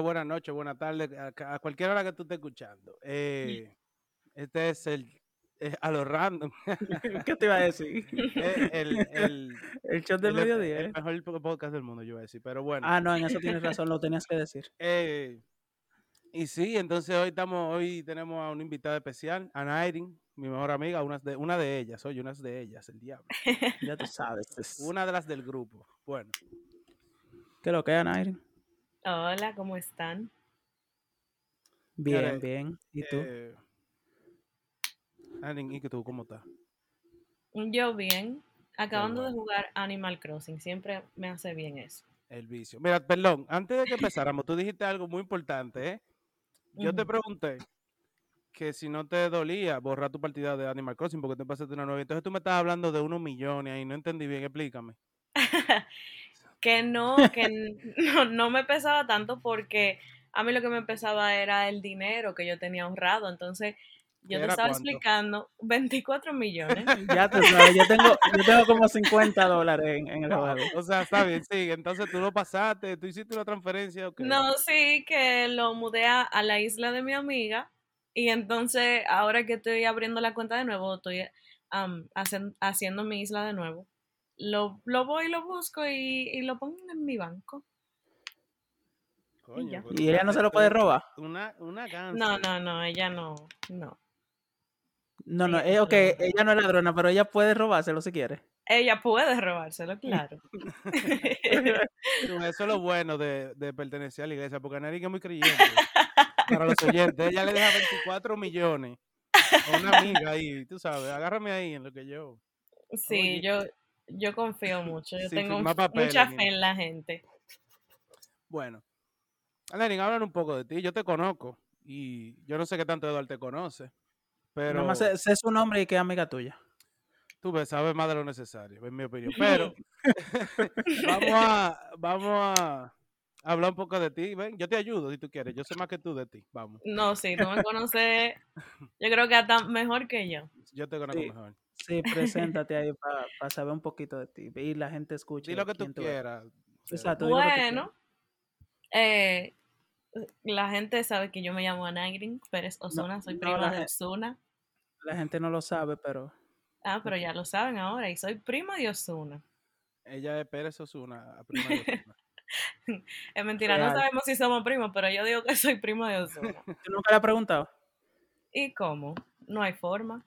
Buenas noches, buenas tardes, a, a cualquier hora que tú estés escuchando. Eh, este es el eh, a lo random. ¿Qué te iba a decir? Eh, el, el, El shot del el- mediodía. el ¿eh? mejor podcast del mundo, yo iba a decir. Pero bueno. Ah, no, en eso tienes razón, lo tenías que decir. eh, y sí, entonces hoy estamos, hoy tenemos a una invitada especial, a Nairin, mi mejor amiga, una de, una de ellas, oye, una de ellas, el diablo. Ya tú sabes. Una de las del grupo. Bueno, ¿Qué lo que es, Nairin? Hola, ¿cómo están? Bien, bien. ¿Y tú? eh, ¿y que tú cómo estás? Yo bien, acabando de jugar Animal Crossing, siempre me hace bien eso. El vicio. Mira, perdón, antes de que empezáramos, tú dijiste algo muy importante, ¿eh? Yo te pregunté que si no te dolía borrar tu partida de Animal Crossing porque te pasaste una nueva. Entonces tú me estabas hablando de unos millones y no entendí bien, explícame. que no, que no, no me pesaba tanto porque a mí lo que me pesaba era el dinero que yo tenía ahorrado. Entonces, yo te ¿Era estaba cuánto? explicando 24 millones. Ya tú sabes, yo tengo, yo tengo como 50 dólares en, en el juego. O sea, está bien, sí. Entonces tú lo pasaste, tú hiciste una transferencia. ok. No, sí, que lo mudé a, a la isla de mi amiga y entonces ahora que estoy abriendo la cuenta de nuevo, estoy hacen- haciendo mi isla de nuevo. Lo, lo voy y lo busco y, y lo pongo en mi banco. Coño, ya. pero ¿Y ella no se lo puede robar? Una, una. No, no, no, ella no, no. No, no, Ella eh, no ok, ella no es ladrona, pero ella puede robárselo si quiere. Ella puede robárselo, claro. Eso es lo bueno de, de pertenecer a la iglesia, porque Nairin es muy creyente. Para los oyentes, ella le deja 24 millones a una amiga ahí, tú sabes, agárrame ahí en lo que yo. Sí, Oye. yo, yo confío mucho, yo tengo mucha fe en la gente. Bueno, Nairin, hablan un poco de ti. Yo te conozco y yo no sé qué tanto Eduardo te conoce, pero Nada más sé, sé su nombre y que es amiga tuya. tú ves, sabes más de lo necesario, en mi opinión. Pero vamos a, vamos a hablar un poco de ti. Ven, yo te ayudo si tú quieres. Yo sé más que tú de ti. Vamos, No, sí, tú me conoces, yo creo que hasta mejor que yo. yo te conozco Sí. mejor. Sí, preséntate ahí para saber un poquito de ti y la gente escuche. Di lo que tú quieras. Exacto, Bueno, eh, la gente sabe que yo me llamo Anagrin Pérez Osuna, soy no, prima de Osuna. La gente no lo sabe, pero Ah, pero ya lo saben ahora, y soy prima de Osuna. Ella es Pérez Osuna, prima de Ozuna. Es mentira, no sabemos si somos primos, pero yo digo que soy prima de Osuna. ¿tú nunca le has preguntado? ¿Y cómo? No hay forma.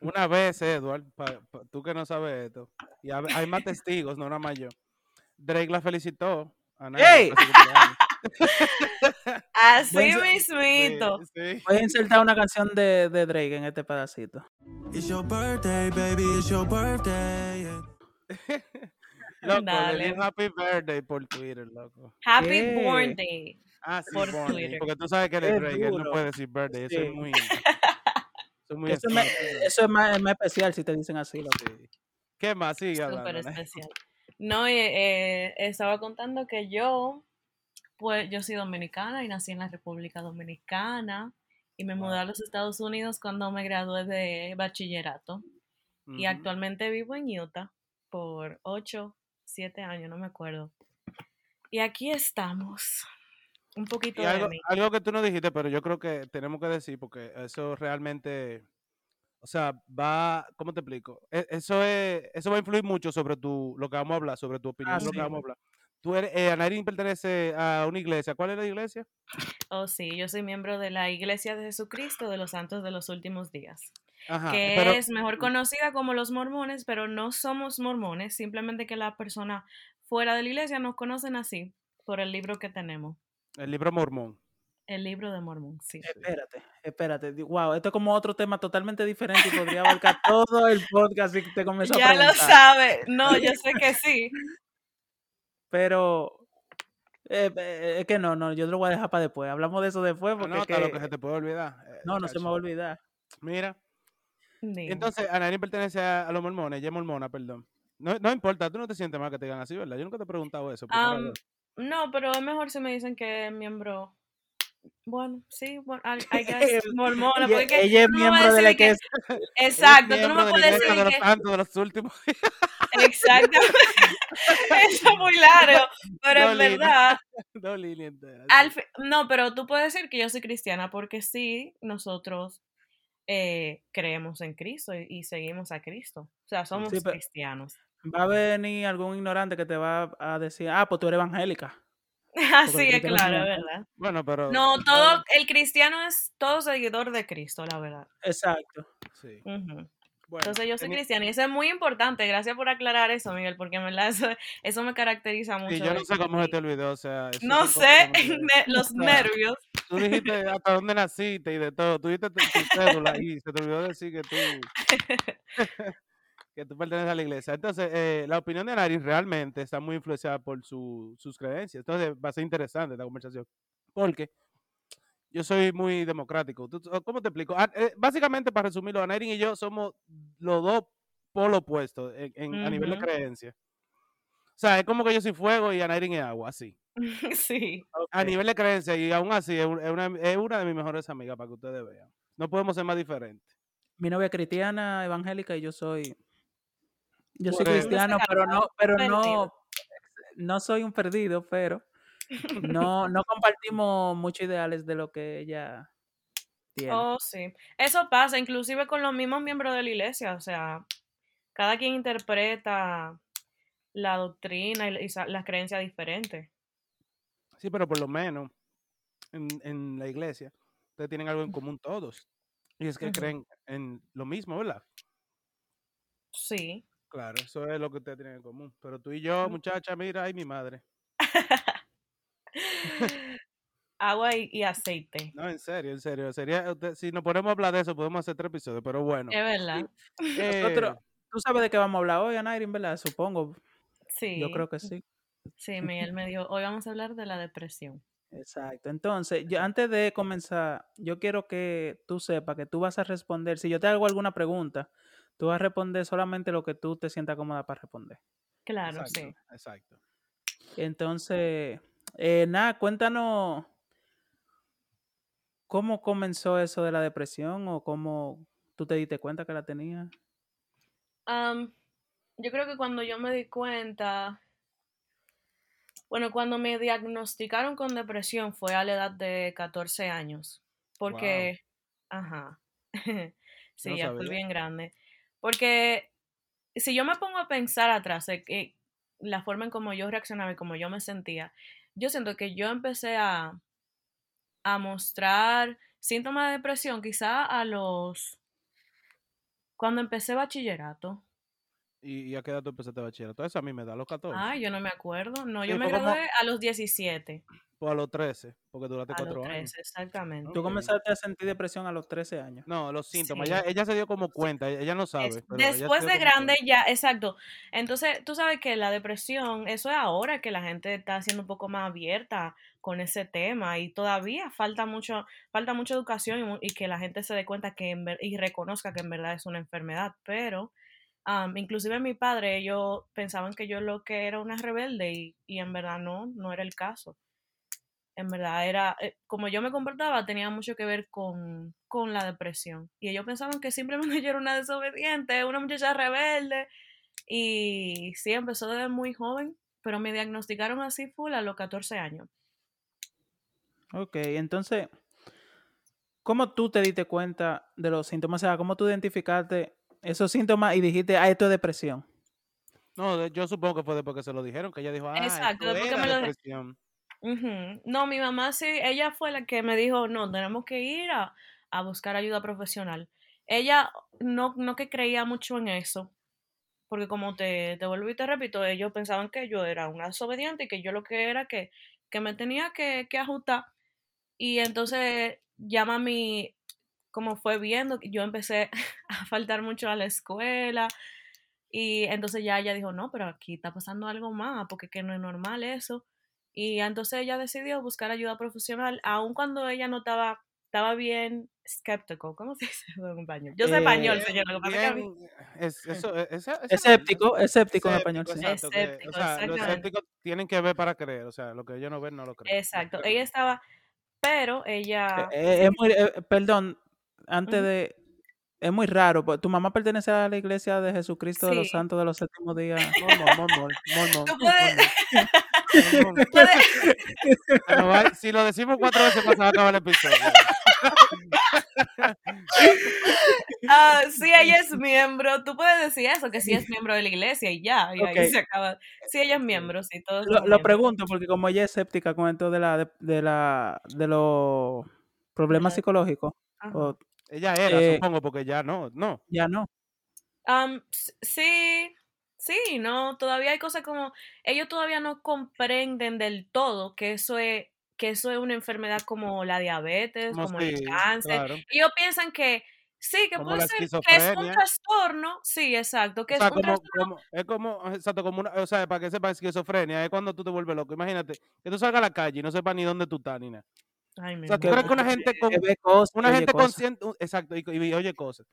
Una vez, Edward, pa- pa- tú que no sabes esto, y hay más testigos, no nada más yo. Drake la felicitó. A cumpleaños. Así mismito. Sí, sí. Voy a insertar una canción de, de Drake en este pedacito. It's your birthday, baby, it's your birthday. Loco, Dale. happy birthday por Twitter, loco. Happy ¿Qué? Born Day. Ah, sí, Por Twitter. porque tú sabes que él es Drake, él no puede decir birthday, eso es muy... Eso es muy Eso, es más- explícito. eso es más, es más especial si te dicen así. loco. Sí. ¿Qué más? Sigue hablando. Súper especial. No, eh, eh, estaba contando que yo, pues yo soy dominicana y nací en la República Dominicana y me mudé a los Estados Unidos cuando me gradué de bachillerato y actualmente vivo en Utah por 8, 7 años, no me acuerdo. Y aquí estamos. Un poquito Y de algo, mí. algo que tú no dijiste, pero yo creo que tenemos que decir, porque eso realmente, o sea, va, ¿cómo te explico? E- Eso es, eso va a influir mucho sobre tu, lo que vamos a hablar, sobre tu opinión, Ah, de lo que sí. vamos a hablar. Tú eres, eh, pertenece a una iglesia. ¿Cuál es la iglesia? Oh, sí, yo soy miembro de la Iglesia de Jesucristo de los Santos de los Últimos Días. Ajá. que pero, es mejor conocida como los mormones, pero no somos mormones, simplemente que la persona fuera de la iglesia nos conocen así por el libro que tenemos, el libro mormón. el libro de Mormón, sí. Espérate, espérate. Wow, esto es como otro tema totalmente diferente y podría abarcar todo el podcast si te comenzó a Ya lo sabe, no, yo sé que sí. Pero eh, eh, es que no, no, yo te lo voy a dejar para después. Hablamos de eso después porque es Anota que- lo que se te puede olvidar. eh, no, no se me va a olvidar. Mira, Dime. entonces Anairin pertenece a, a los mormones, ella es mormona, perdón. No, no importa, tú no te sientes mal que te digan así, ¿verdad? Yo nunca te he preguntado eso. vez. No, pero es mejor si me dicen que es miembro. Bueno, sí, bueno, I, I guess, mormona, Ella, porque que ella es no miembro de la que es. Exacto, tú no me puedes decir de los que... de los últimos. Exactamente. Eso es muy largo, pero en líneas. verdad, al fi- no, pero tú puedes decir que yo soy cristiana porque sí, nosotros eh, creemos en Cristo y, y seguimos a Cristo. O sea, somos pero- cristianos. Va a venir algún ignorante que te va a decir, ah, pues tú eres evangélica. Así es, claro, es es verdad. Bueno, pero. No, todo, el cristiano es todo seguidor de Cristo, la verdad. Exacto. Sí. Bueno, Entonces yo soy teni- cristiana y eso es muy importante. Gracias por aclarar eso, Miguel, porque en verdad eso, eso me caracteriza mucho. Sí, yo no sé cómo se te olvidó, o sea. eso No sé, los o sea, nervios. Tú dijiste hasta dónde naciste y de todo. Tú dijiste tu, tu cédula y se te olvidó decir que tú. Que tú perteneces a la iglesia. Entonces, eh, la opinión de Nari realmente está muy influenciada por su- sus creencias. Entonces, va a ser interesante esta conversación. Porque yo soy muy democrático. ¿Cómo te explico? Ah, eh, básicamente, para resumirlo, Nairin y yo somos los dos polos opuestos en, en- a nivel de creencia. O sea, es como que yo soy fuego y Anairin es agua, así. sí. A nivel de creencia, y aún así es una, es una de mis mejores amigas para que ustedes vean. No podemos ser más diferentes. Mi novia es cristiana, evangélica, y yo soy. Yo soy cristiano, pero no, pero no, no soy un perdido, pero no, no compartimos muchos ideales de lo que ella tiene. Oh, sí. Eso pasa, inclusive con los mismos miembros de la iglesia. O sea, cada quien interpreta la doctrina y, las creencias diferentes. Sí, pero por lo menos en, en la iglesia ustedes tienen algo en común todos. Y es que creen en lo mismo, ¿verdad? Sí. Claro, eso es lo que ustedes tienen en común. Pero tú y yo, muchacha, mira, ay, mi madre. Agua y, y aceite. No, en serio, en serio. Sería, usted- si nos ponemos a hablar de eso, podemos hacer tres episodios, pero bueno. Es verdad. Nosotros, Eh, tú sabes de qué vamos a hablar hoy, Anairin, ¿verdad? Supongo. Sí. Yo creo que sí. Sí, Miguel me dijo, hoy vamos a hablar de la depresión. Exacto. Entonces, yo, antes de comenzar, yo quiero que tú sepas que tú vas a responder. Si yo te hago alguna pregunta, tú vas a responder solamente lo que tú te sientas cómoda para responder. Claro, exacto, sí. exacto. Entonces, eh, nada, cuéntanos cómo comenzó eso de la depresión o cómo tú te diste cuenta que la tenías. Yo creo que cuando yo me di cuenta, bueno, cuando me diagnosticaron con depresión fue a la edad de 14 años, porque, ajá, sí, no ya fue sabía. bien grande, porque si yo me pongo a pensar atrás, que la forma en cómo yo reaccionaba y cómo yo me sentía, yo siento que yo empecé a, a mostrar síntomas de depresión quizá a los, cuando empecé bachillerato. ¿Y, a qué edad tú empezaste bachillerato? Eso a mí me da a los 14. Ay, yo no me acuerdo. No, Sí, yo me como- gradué a los 17. O a los 13, porque duraste A los cuatro 13, años. exactamente. Tú comenzaste a sentir depresión a los 13 años. No, los síntomas. Sí. Ella, ella se dio como cuenta, ella ella no sabe. Es- pero después de grande cuenta. ya, exacto. Entonces, tú sabes que la depresión, eso es ahora que la gente está siendo un poco más abierta con ese tema y todavía falta mucho, falta mucha educación y, que la gente se dé cuenta que en ver- y reconozca que en verdad es una enfermedad, pero am, inclusive mi padre, ellos pensaban que yo lo que era una rebelde y, y en verdad no, no era el caso. En verdad era, eh, como yo me comportaba, tenía mucho que ver con, con la depresión. Y ellos pensaban que simplemente yo era una desobediente, una muchacha rebelde. Y sí, empezó desde muy joven, pero me diagnosticaron así full a los 14 años. Ok, entonces, ¿cómo tú te diste cuenta de los síntomas? O sea, ¿cómo tú identificaste esos síntomas y dijiste, ah, esto es depresión? No, yo supongo que fue después que se lo dijeron, que ella dijo, ah, Exacto, esto después que era me lo- depresión. No, mi mamá sí, ella fue la que me dijo, no, tenemos que ir a, a buscar ayuda profesional. Ella no, no que creía mucho en eso, porque como te, te vuelvo y te repito, ellos pensaban que yo era una desobediente y que yo lo que era que, que me tenía que, que ajustar. Y entonces ya mami, como fue viendo, yo empecé a faltar mucho a la escuela. Y entonces ya ella dijo, no, pero aquí está pasando algo más, porque que no es normal eso. Y entonces ella decidió buscar ayuda profesional, aun cuando ella no estaba, estaba bien skeptical. ¿Cómo se dice eso en español? Yo sé Eh, español, señor. Lo que pasa es que a mí- Bien, es, eso, e- esa- esa Escéptico, escéptico en español, sí. exacto, que, Escéptico, o sea, los escépticos tienen que ver para creer, o sea, lo que ellos no ven no lo creen. Exacto. Ella estaba, pero Eh, ella... eh, es muy- eh, perdón, antes de... es muy raro. pues, ¿Tu mamá pertenece a la iglesia de Jesucristo de los. Santos de los Séptimos Días? Tú puedes, va- Si lo decimos cuatro veces se va a acabar el episodio. ah, si ella es miembro, tú puedes decir eso, que sí es miembro de la iglesia y ya, y Ok. ahí se acaba. Si ella es miembro, sí, todos Lo, pregunto porque como ella es escéptica con esto de la de, de la de los problemas psicológicos, o Ella era, Eh, supongo, porque ya no, no. ya no. S- sí, sí, no, todavía hay cosas como, ellos todavía no comprenden del todo que eso es, que eso es una enfermedad como la diabetes, Como como sí, el cáncer. claro. Ellos piensan que sí, que Como puede ser, que es un trastorno, sí, exacto, que O sea, es un como, trastorno. como, es como, exacto, como una, o sea, para que sepas esquizofrenia, es cuando tú te vuelves loco. Imagínate, que tú salgas a la calle y no sepas ni dónde tú estás ni nada. Ay, O sea, ¿tú crees que una gente con, cosas, una gente cosas. consciente, exacto, y, y oye cosas.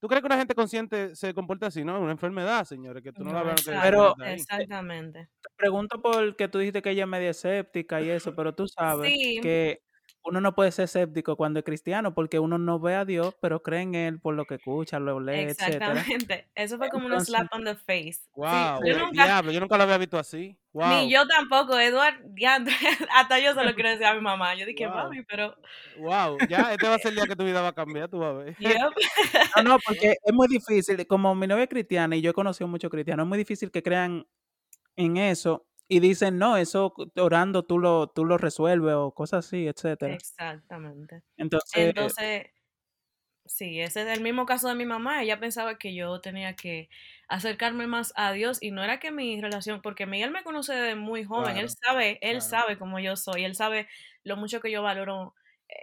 ¿Tú crees que una gente consciente se comporta así, no? Es una enfermedad, señores, que tú no, la No, que Pero- exactamente. Te pregunto porque tú dijiste que ella es media escéptica y eso, pero tú sabes Sí. que uno no puede ser escéptico cuando es cristiano porque uno no ve a Dios, pero cree en él por lo que escucha, lo lee, etcétera. Exactamente. Eso fue como un slap on the face. Sí, Wow, yo nunca, diablo, yo nunca lo había visto así. Wow. ni yo tampoco, Eduard, diantre, hasta yo se lo quiero decir a mi mamá. Yo dije, Wow. mami, pero, Wow, ya este va a ser el día que tu vida va a cambiar, tú vas a ver. yep. No, no, porque es muy difícil, como mi novia es cristiana y yo he conocido muchos cristianos, es muy difícil que crean en eso y dicen, no, eso orando tú lo, tú lo resuelves o cosas así, etcétera. Exactamente. Entonces, Entonces, sí, ese es el mismo caso de mi mamá. Ella pensaba que yo tenía que acercarme más a Dios y no era que mi relación, porque Miguel me conoce desde muy joven, él sabe, él claro. sabe cómo yo soy, él sabe lo mucho que yo valoro,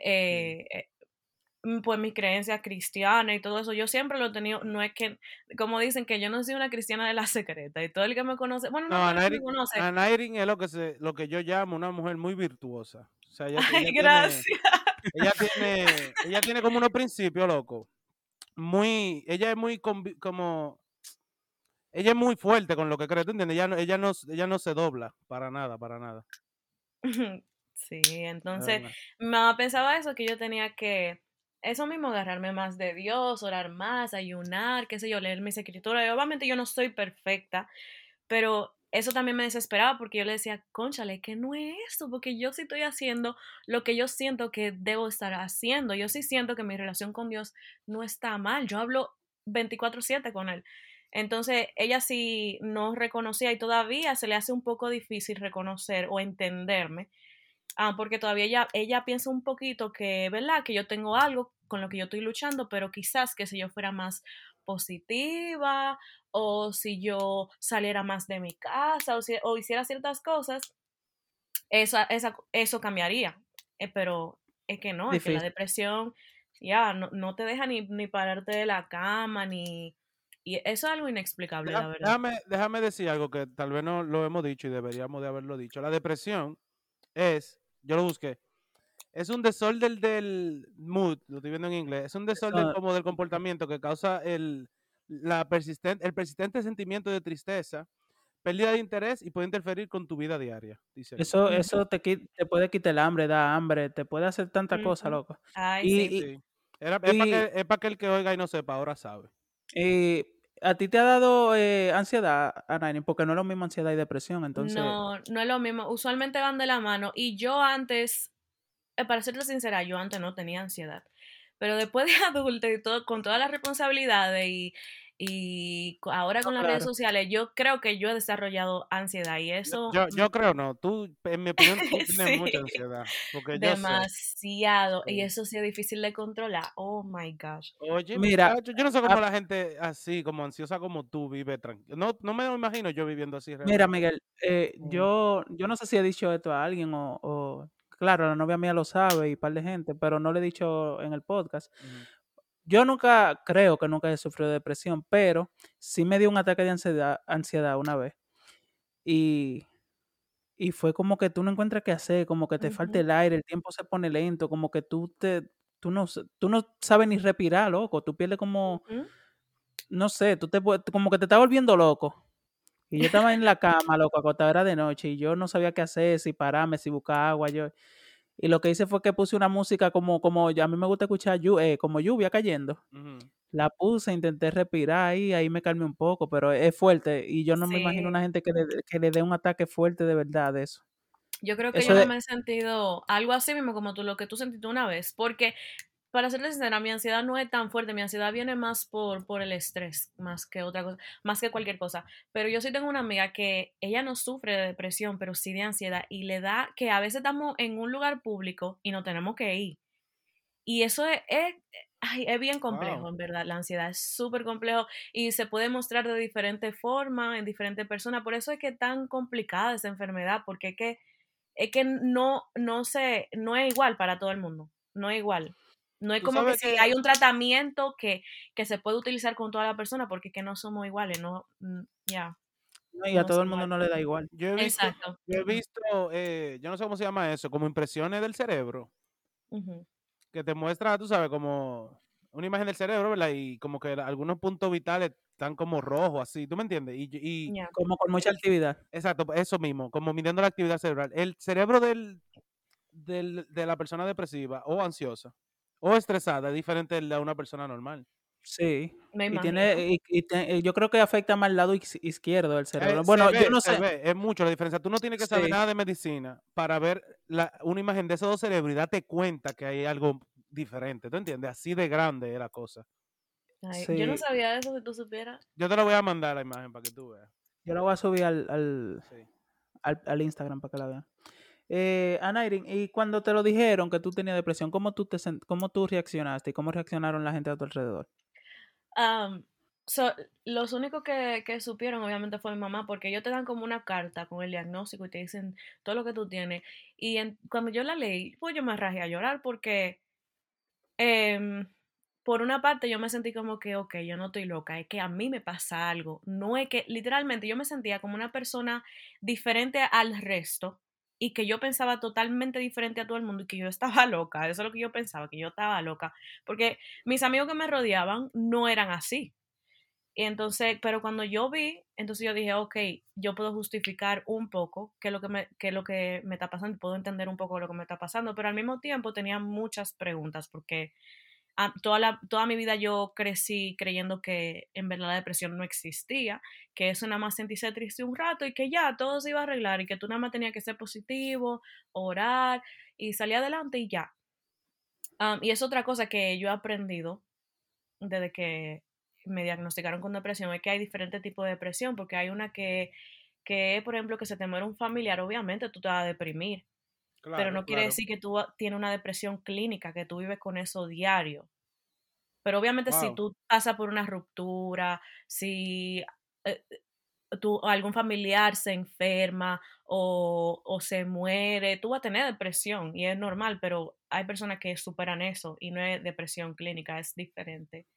eh, eh, pues mi creencia cristiana y todo eso. Yo siempre lo he tenido, no es que, como dicen, que yo no soy una cristiana de la secreta y todo el que me conoce, bueno, no, No, que me Anairin, conoce. Anairin es lo que se, lo que yo llamo una mujer muy virtuosa. O sea, ella, ella Ay, tiene, gracias. ella tiene, ella tiene como unos principios, loco. Muy, ella es muy convi- como, ella es muy fuerte con lo que cree, ¿tú entiendes? Ella no, ella no, ella no se dobla para nada, para nada. Sí, entonces mamá pensaba eso, que yo tenía que, eso mismo, agarrarme más de Dios, orar más, ayunar, qué sé yo, leer mis escrituras. Obviamente yo no soy perfecta, pero eso también me desesperaba porque yo le decía, conchale, que no es esto, porque yo sí estoy haciendo lo que yo siento que debo estar haciendo. Yo sí siento que mi relación con Dios no está mal. Yo hablo 24/7 con Él. Entonces, ella sí no reconocía y todavía se le hace un poco difícil reconocer o entenderme, ah, porque todavía ella, ella piensa un poquito que, ¿verdad? Que yo tengo algo con lo que yo estoy luchando, pero quizás que si yo fuera más positiva o si yo saliera más de mi casa o, si- o hiciera ciertas cosas, esa, esa, eso cambiaría. Eh, pero es que no, es que la depresión ya no, no te deja ni, ni pararte de la cama, ni... Y eso es algo inexplicable, la Deja- verdad. Déjame, déjame decir algo que tal vez no lo hemos dicho y deberíamos de haberlo dicho. La depresión es, yo lo busqué, es un desorden del mood, lo estoy viendo en inglés, es un desorden Eso- como del comportamiento que causa el, la persistente, el persistente sentimiento de tristeza, pérdida de interés y puede interferir con tu vida diaria, dice. eso, eso te, te puede quitar el hambre, da hambre, te puede hacer tanta cosa, Ujú. loco. Ay, Y, sí. y- Sí. Era- es para que, pa' que el que oiga y no sepa, ahora sabe. y a ti te ha dado eh, ansiedad, Anaini, porque no es lo mismo ansiedad y depresión, entonces... No, no es lo mismo. Usualmente van de la mano. Y yo antes, eh, para serte sincera, yo antes no tenía ansiedad. Pero después de adulta y todo, con todas las responsabilidades y, y ahora No, con las redes sociales, yo creo que yo he desarrollado ansiedad y eso yo, yo creo no, tú, en mi opinión, tú tienes mucha ansiedad, porque yo sé. demasiado. Y eso sí es difícil de controlar. Oh my gosh. Oye, Mira, yo no sé cómo ah, la gente así, como ansiosa como tú, vive tranquilo. No, no me lo imagino yo viviendo así Mira, realmente. Miguel, eh, Mm. yo, yo no sé si he dicho esto a alguien o, o- claro, la novia mía lo sabe y un par de gente, pero no le he dicho en el podcast. Yo nunca, creo que nunca he sufrido de depresión, pero sí me dio un ataque de ansiedad, ansiedad una vez. Y, y fue como que tú no encuentras qué hacer, como que te falta el aire, el tiempo se pone lento, como que tú te, tú no, tú no sabes ni respirar, loco, tú pierdes como, no sé, tú te, como que te estás volviendo loco. Y yo estaba en la cama, loco, acostada era de noche, y yo no sabía qué hacer, si pararme, si buscar agua, yo. Y lo que hice fue que puse una música como, como a mí me gusta escuchar eh, como lluvia cayendo. La puse, intenté respirar ahí, ahí me calmé un poco, pero es fuerte. Y yo no me imagino una gente que le, que le dé un ataque fuerte de verdad de eso. Yo creo que Eso yo no de- me he sentido algo así mismo como tú, lo que tú sentiste una vez, porque para serles sincera, mi ansiedad no es tan fuerte, mi ansiedad viene más por, por el estrés, más que otra cosa, más que cualquier cosa. Pero yo sí tengo una amiga que ella no sufre de depresión, pero sí de ansiedad y le da que a veces estamos en un lugar público y no tenemos que ir. Y eso es, es, ay, es bien complejo, Wow. en verdad. La ansiedad es súper complejo y se puede mostrar de diferentes formas en diferentes personas. Por eso es que es tan complicada esa enfermedad, porque es que es que no, no se, no es igual para todo el mundo. No es igual. No es como que que- hay un tratamiento que, que se puede utilizar con toda la persona, porque es que no somos iguales, no, mm, ya. ¿no? Y a No todo el mundo igual. no le da igual. Yo he visto, Exacto. yo he visto eh, yo no sé cómo se llama eso, como impresiones del cerebro, que te muestra, tú sabes, como una imagen del cerebro, ¿verdad? Y como que algunos puntos vitales están como rojos, así, ¿tú me entiendes? Y, y. Como con mucha actividad. exacto, eso mismo, como midiendo la actividad cerebral. El cerebro del, del- de la persona depresiva o ansiosa o estresada es diferente de una persona normal. Sí. Me Y imagino. tiene, y, y te- yo creo que afecta más el lado iz- izquierdo del Eh, cerebro. se Bueno, ve, yo no se sé. ve, es mucho la diferencia. Tú no tienes que saber Sí. nada de medicina para ver la- una imagen de esos dos cerebros y darte cuenta que hay algo diferente. ¿Tú entiendes? Así de grande es la cosa. Ay, Yo no Sí. sabía eso, si tú supieras. Yo te lo voy a mandar la imagen para que tú veas. Yo la voy a subir al, al, Sí. al, al Instagram para que la vean. Eh, Anairin, y cuando te lo dijeron que tú tenías depresión, ¿cómo tú, te cómo tú reaccionaste y cómo reaccionaron la gente a tu alrededor? So, los únicos que, supieron, obviamente, fue mi mamá, porque ellos te dan como una carta con el diagnóstico y te dicen todo lo que tú tienes. Y cuando yo la leí, pues yo me rajé a llorar porque, em, por una parte, yo me sentí como que, ok, yo no estoy loca, es que a mí me pasa algo. No es que, literalmente, yo me sentía como una persona diferente al resto y que yo pensaba totalmente diferente a todo el mundo y que yo estaba loca. Eso es lo que yo pensaba, que yo estaba loca. Porque mis amigos que me rodeaban no eran así. Y entonces, pero cuando yo vi, entonces yo dije, ok, yo puedo justificar un poco qué es lo que me, qué es lo que me está pasando, puedo entender un poco lo que me está pasando, pero al mismo tiempo tenía muchas preguntas porque toda, la, toda mi vida yo crecí creyendo que en verdad la depresión no existía, que eso nada más sentirse triste un rato y que ya todo se iba a arreglar y que tú nada más tenías que ser positivo, orar y salir adelante y ya. Um, y es otra cosa que yo he aprendido desde que me diagnosticaron con depresión, es que hay diferentes tipos de depresión, porque hay una que, que por ejemplo, que se te muere un familiar, obviamente tú te vas a deprimir, pero no quiere claro. decir que tú a- tienes una depresión clínica, que tú vives con eso diario. Pero obviamente si tú pasas por una ruptura, si eh, tú, algún familiar se enferma o, o se muere, tú vas a tener depresión y es normal, pero hay personas que superan eso y no es depresión clínica, es diferente.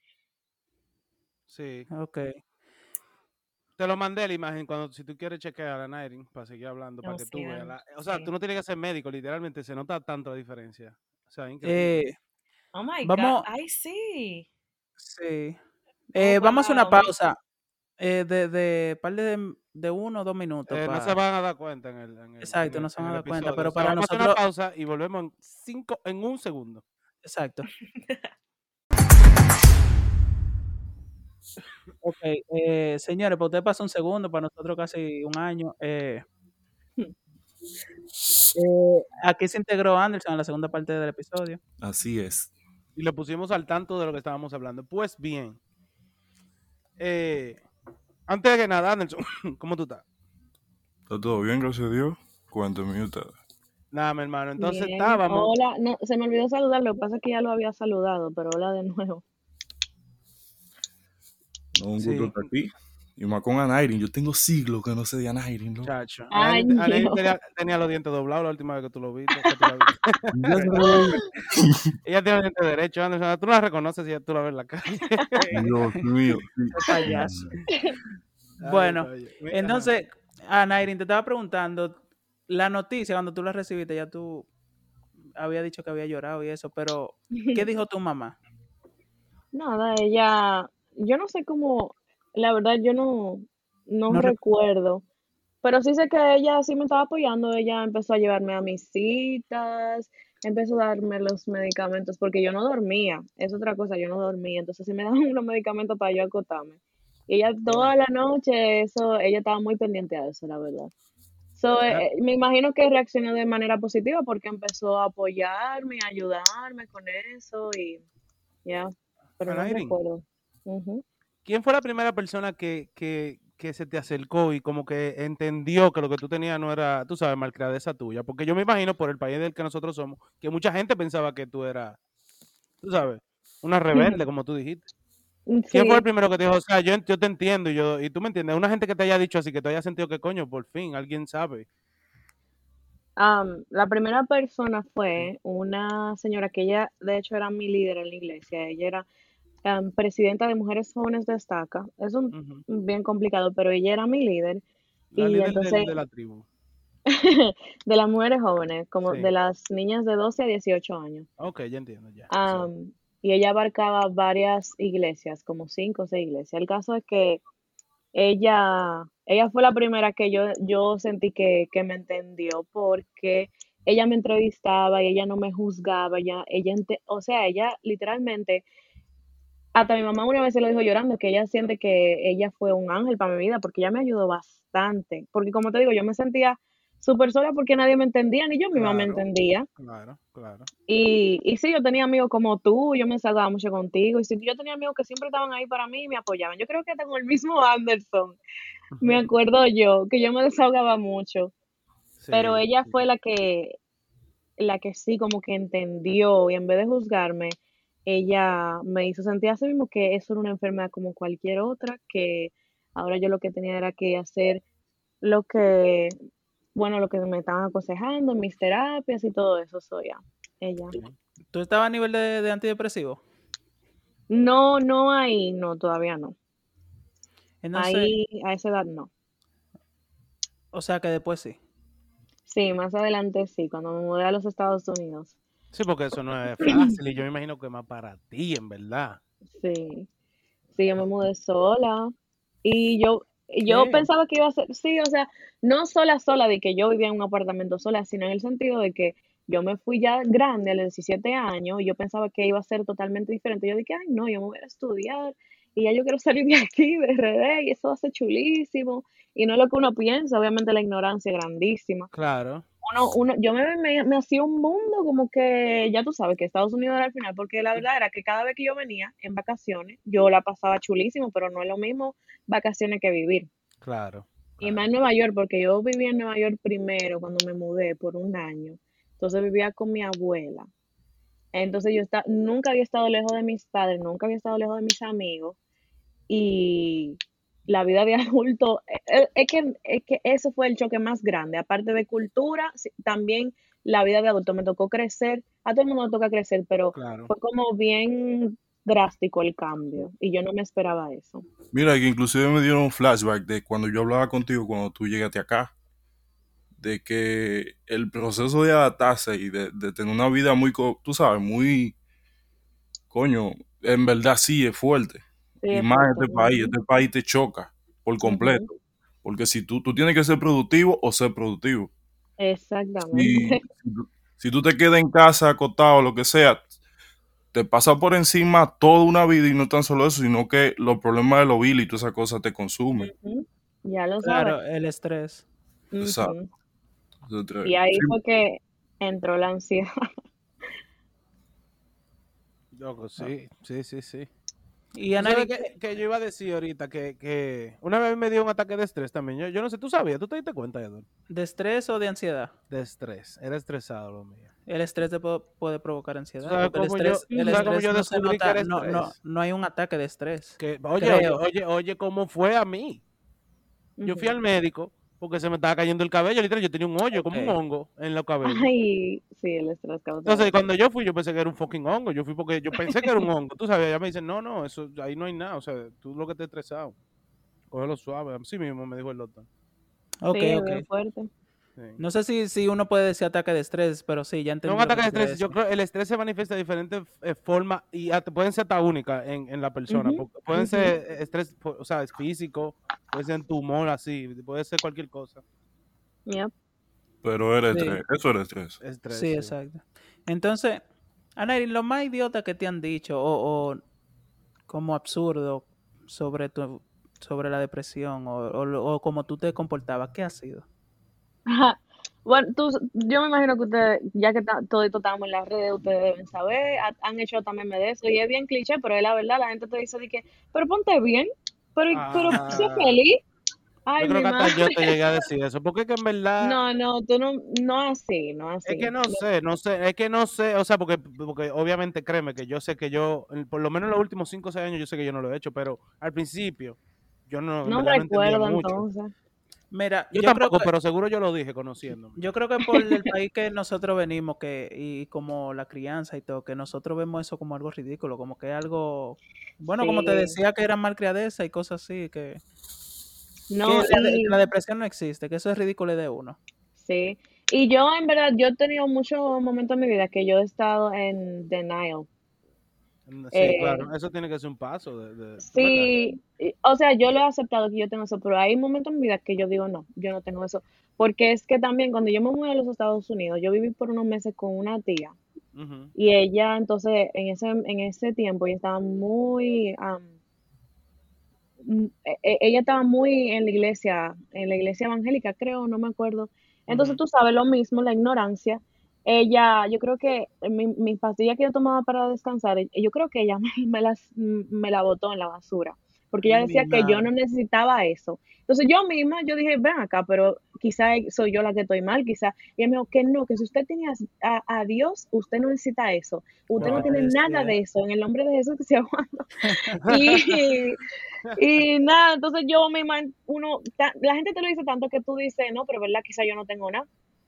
Sí. Ok. Te lo mandé la imagen cuando si tú quieres chequear a Nairin para seguir hablando, para Oh, que sí, tú veas. La- o sea, sí. tú no tienes que ser médico, literalmente se nota tanto la diferencia. O sea, increíble. Eh, Oh my Vamos- God, ay sí. sí. Eh, Vamos a hacer una Oh, pausa eh, de, de par de, de uno o dos minutos. Eh, no se van a dar cuenta en el, en el- Exacto, en no se van a dar cuenta, pero O sea, para vamos a hacer una nosotros- pausa y volvemos en cinco, en un segundo. Exacto. Ok, eh, señores, para ustedes pasa un segundo, para nosotros casi un año. eh, eh, aquí se integró Anderson en la segunda parte del episodio. Así es. Y le pusimos al tanto de lo que estábamos hablando. Pues bien, eh, antes de que nada, Anderson, ¿cómo tú estás? ¿Está todo bien, gracias a Dios? Cuéntame usted. Nada, mi hermano. Entonces Bien. estábamos. Hola, no, se me olvidó saludar, lo que pasa es que ya lo había saludado, pero hola de nuevo. Un Sí. gusto estar aquí. Y más con Anairin. Yo tengo siglos que no sé de Anairin, ¿no? Chacho. No. tenía, tenía los dientes doblados la última vez que tú lo viste. que tú la viste. Ella tiene los dientes derechos, Anderson. Tú la reconoces si ya tú la ves en la calle. Dios mío. Ay, Bueno, Entonces, ah, Nairin, te estaba preguntando, la noticia, cuando tú la recibiste, ya tú había dicho que había llorado y eso, pero ¿qué dijo tu mamá? Nada, ella, yo no sé cómo, la verdad yo no, no No rec- recuerdo, pero sí sé que ella sí me estaba apoyando, ella empezó a llevarme a mis citas, empezó a darme los medicamentos, porque yo no dormía, es otra cosa, yo no dormía, entonces sí me daban unos medicamentos para yo acotarme. Y ella toda la noche, eso, ella estaba muy pendiente a eso, la verdad. So, eh, me imagino que reaccionó de manera positiva porque empezó a apoyarme, a ayudarme con eso y ya, pero no Anairin. recuerdo. ¿Quién fue la primera persona que, que, que se te acercó y como que entendió que lo que tú tenías no era, tú sabes, malcriadeza tuya? Porque yo me imagino por el país del que nosotros somos, que mucha gente pensaba que tú eras, tú sabes, una rebelde, como tú dijiste. ¿Quién fue el primero que te dijo, o sea, yo, te entiendo y, yo, y tú me entiendes? Una gente que te haya dicho así, que te haya sentido que coño, por fin, alguien sabe. am, la primera persona fue una señora que ella, de hecho, era mi líder en la iglesia. Ella era presidenta de Mujeres Jóvenes Destaca. Es un bien complicado, pero ella era mi líder. La Y líder entonces, de la tribu. de las mujeres jóvenes, como Sí. de las niñas de 12 a 18 años. Ok, ya entiendo, ya. sí. Y ella abarcaba varias iglesias, como cinco o seis iglesias. El caso es que ella, ella fue la primera que yo, yo sentí que, que me entendió porque ella me entrevistaba y ella no me juzgaba, ella, ella o sea, ella literalmente, hasta mi mamá una vez se lo dijo llorando, que ella siente que ella fue un ángel para mi vida porque ella me ayudó bastante, porque como te digo, yo me sentía súper sola porque nadie me entendía, ni yo misma me Claro. entendía. Claro, claro. Y, y sí, yo tenía amigos como tú, yo me salgaba mucho contigo, y sí, yo tenía amigos que siempre estaban ahí para mí y me apoyaban. Yo creo que hasta con el mismo Anderson, me acuerdo yo, que yo me desahogaba mucho, pero ella sí. fue la que, la que sí como que entendió y en vez de juzgarme, ella me hizo sentir así mismo que eso era una enfermedad como cualquier otra, que ahora yo lo que tenía era que hacer lo que, bueno, lo que me estaban aconsejando, mis terapias y todo eso, soy ya, ella. ¿Tú estabas a nivel de, de antidepresivo? No, no ahí, no, todavía no. Entonces, Ahí, a esa edad no. o sea que después sí. Sí, más adelante sí, cuando me mudé a los Estados Unidos. Sí, porque eso no es fácil y yo me imagino que más para ti, en verdad. Sí, sí, yo me mudé sola y yo, yo ¿Qué? pensaba que iba a ser, sí, o sea, no sola, sola, de que yo vivía en un apartamento sola, sino en el sentido de que yo me fui ya grande a los 17 años y yo pensaba que iba a ser totalmente diferente. Yo dije, ay, no, yo me voy a estudiar y ya yo quiero salir de aquí, de RD, y eso va a ser chulísimo. Y no es lo que uno piensa, obviamente la ignorancia es grandísima. Claro. Uno, uno, yo me, me, me hacía un mundo como que, ya tú sabes, que Estados Unidos era al final, porque la verdad era que cada vez que yo venía en vacaciones, yo la pasaba chulísimo, pero no es lo mismo vacaciones que vivir. Claro. Y más en Nueva York, porque yo vivía en Nueva York primero cuando me mudé por un año. Entonces vivía con mi abuela. Entonces yo esta- nunca había estado lejos de mis padres, nunca había estado lejos de mis amigos. Y la vida de adulto, eh, eh, es que, es que ese fue el choque más grande. Aparte de cultura, también la vida de adulto. Me tocó crecer, a todo el mundo le toca crecer, pero Claro. fue como bien drástico el cambio. Y yo no me esperaba eso. Mira, que inclusive me dieron un flashback de cuando yo hablaba contigo cuando tú llegaste acá. De que el proceso de adaptarse y de, de tener una vida muy, co- tú sabes, muy, coño, en verdad sí es fuerte. Sí, y más este país, este país te choca por completo. Porque si tú, tú tienes que ser productivo o ser productivo. Exactamente. si tú- si tú te quedas en casa acostado, lo que sea, te pasa por encima toda una vida y no tan solo eso, sino que los problemas de los biles y todas esas cosas te consumen. Ya lo sabes. Claro, el estrés. Exacto. Y ahí sí, fue que entró la ansiedad. Loco, sí, sí, sí, sí. Y ¿Tú Ana, sabes que, que yo iba a decir ahorita que, que una vez me dio un ataque de estrés también. Yo, yo no sé, tú sabías, tú te diste cuenta, Edward. ¿de estrés o de ansiedad? De estrés. Era estresado lo mío. El estrés te puede, puede provocar ansiedad. ¿Sabes porque el cómo yo- estrés, el sabes cómo estrés yo no se nota, no, no, estrés? no hay un ataque de estrés. Que, oye, oye, oye, oye, ¿cómo fue a mí? Yo fui al médico porque se me estaba cayendo el cabello, literal, yo tenía un hoyo, como un hongo en los cabellos. Ay, sí, el estrés Entonces, cuando yo fui, yo pensé que era un fucking hongo. Yo fui porque yo pensé que era un hongo. Tú sabes, ella me dice, no, no, eso ahí no hay nada. O sea, tú lo que te estresado. Cógelo suave. Así mismo me dijo el doctor. Ok, Sí, es ok. bien fuerte. Sí. No sé si, si uno puede decir ataque de estrés, pero sí, ya No entendí. un que ataque de estrés. Yo creo el estrés se manifiesta de diferentes eh, formas y hasta pueden ser hasta únicas en, en la persona. Porque pueden ser eh, estrés, o sea, es físico, puede ser un tumor así, puede ser cualquier cosa. Yep. Pero era Sí. estrés. Eso era estrés. Estrés, Sí, exacto. Entonces, Anairi, lo más idiota que te han dicho o, o como absurdo sobre tu sobre la depresión o, o, lo- o cómo tú te comportabas, ¿qué ha sido? Ajá. Bueno, tú, yo me imagino que ustedes, ya que todo esto estamos en las redes, ustedes deben saber, ha- han hecho también de eso, y es bien cliché, pero es la verdad, la gente te dice de que, pero ponte bien, pero, pero sé Ah. feliz. Ay, Yo creo que hasta madre. yo te llegué a decir eso, porque es que en verdad... No, no, tú no, no así, no así. Es que no sé, no sé, es que no sé, o sea, porque, porque obviamente créeme que yo sé que yo, por lo menos en los últimos 5 o 6 años, yo sé que yo no lo he hecho, pero al principio yo no, No recuerdo mucho. Mira, Yo, yo, creo tampoco, que, pero seguro yo lo dije conociéndome. yo creo que por el país que nosotros venimos que y como la crianza y todo, que nosotros vemos eso como algo ridículo, como que es algo, bueno, como te decía que era malcriadeza y cosas así, que, No, que la, la depresión no existe, que eso es ridículo de uno. sí. Y yo, en verdad, yo he tenido muchos momentos en mi vida que yo he estado en denial. Sí, Eh, claro, eso tiene que ser un paso de. Sí, o sea, yo lo he aceptado que yo tengo eso, pero hay momentos en mi vida que yo digo, no, yo no tengo eso. Porque es que también cuando yo me mudé a los Estados Unidos, yo viví por unos meses con una tía y ella, entonces, en ese, en ese tiempo, ella estaba muy, e- ella estaba muy en la iglesia, en la iglesia evangélica, creo, no me acuerdo. Entonces, Ujú. tú sabes lo mismo, la ignorancia. Ella, yo creo que mi, mis pastillas que yo tomaba para descansar, eh, yo creo que ella me, me las, me la botó en la basura, porque ella decía que yo no necesitaba eso. Entonces yo misma, yo dije, ven acá, pero quizá soy yo la que estoy mal, quizá. Y ella me dijo que no, que si usted tiene a, Dios, usted no necesita eso. Usted no tiene nada de eso. En el nombre de Jesús que se aguanta. Y, y nada, entonces yo misma, uno, ta- la gente te lo dice tanto que tú dices, no, pero verdad, quizá yo no tengo nada.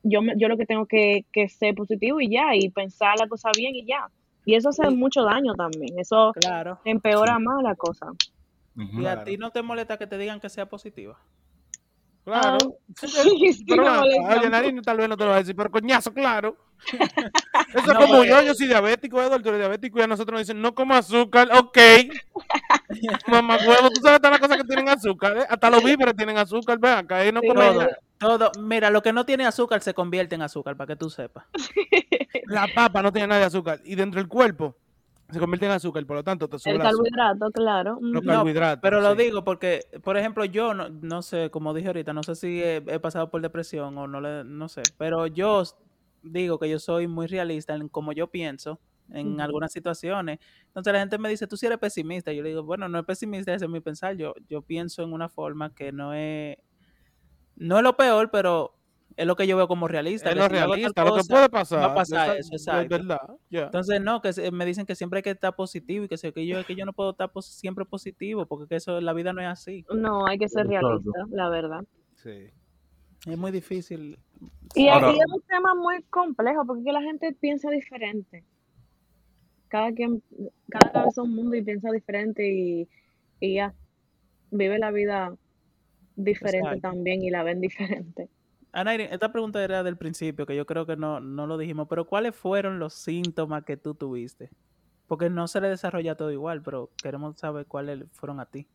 Yo, me- yo lo que tengo que, que ser positivo y ya, y pensar la cosa bien y ya. Y eso hace mucho daño también. Eso Claro. empeora más la cosa. ¿Y a ti no te molesta que te digan que sea positiva? Claro. Ah, Sí, sí, pero oye, Nari tal vez no te lo va a decir, pero coñazo, claro. Eso es No, como pero- yo, yo soy diabético, Eduardo, tú eres diabético y a nosotros nos dicen, no coma azúcar, ok. Mamá huevo, tú sabes todas las cosas que tienen azúcar, ¿eh? hasta los víveres tienen azúcar, ven acá, y no Sí, comen Todo, todo. Mira, lo que no tiene azúcar se convierte en azúcar, para que tú sepas. La papa no tiene nada de azúcar y dentro del cuerpo se convierte en azúcar, por lo tanto te sube El azúcar. carbohidrato, claro. Los. No, carbohidratos. Pero lo sí. digo porque, por ejemplo, yo no, no sé, como dije ahorita, no sé si he, he pasado por depresión o no le, no sé, pero yo digo que yo soy muy realista en cómo yo pienso en algunas situaciones. Entonces la gente me dice, tú sí eres pesimista. Yo le digo, bueno, no es pesimista, ese es mi pensar. Yo, yo pienso en una forma que no es, no es lo peor, pero es lo que yo veo como realista. Es lo si realista, lo que puede pasar. va a pasar esa- eso, Es verdad. Entonces, no, que me dicen que siempre hay que estar positivo y que, se- que yo, que yo no puedo estar pos- siempre positivo porque que eso, la vida no es así. No, hay que ser realista, la verdad. Sí. Es muy difícil. Y, Ahora- y es un tema muy complejo porque la gente piensa diferente. Cada quien, cada cabeza es un mundo y piensa diferente y, y ya, vive la vida diferente Exacto. también y la ven diferente. Anairi, esta pregunta era del principio, que yo creo que no, no lo dijimos, pero ¿cuáles fueron los síntomas que tú tuviste? Porque no se le desarrolla todo igual, pero queremos saber cuáles fueron a ti.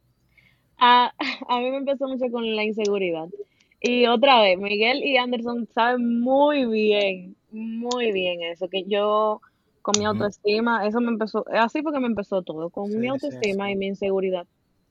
A, a mí me empezó mucho con la inseguridad. Y otra vez, Miguel y Anderson saben muy bien, muy bien eso, que yo con mi autoestima, eso me empezó, así fue que me empezó todo, con Sí, mi autoestima sí. y mi inseguridad.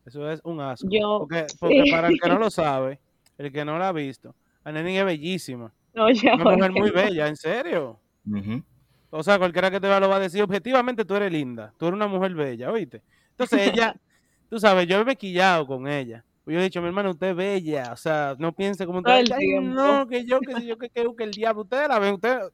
Eso es un asco. Yo- porque, porque sí. para el que no lo sabe, el que no la ha visto, Aneni es bellísima. Oye, Una mujer muy bella, en serio. Ujú. O sea, cualquiera que te vea lo va a decir, objetivamente tú eres linda, tú eres una mujer bella, ¿oíste? Entonces ella, tú sabes, yo me he quillado con ella. Yo he dicho, mi hermano, usted es bella, o sea, no piense como usted, no, que yo, que yo, que, que, que el diablo, ustedes la ven, ustedes,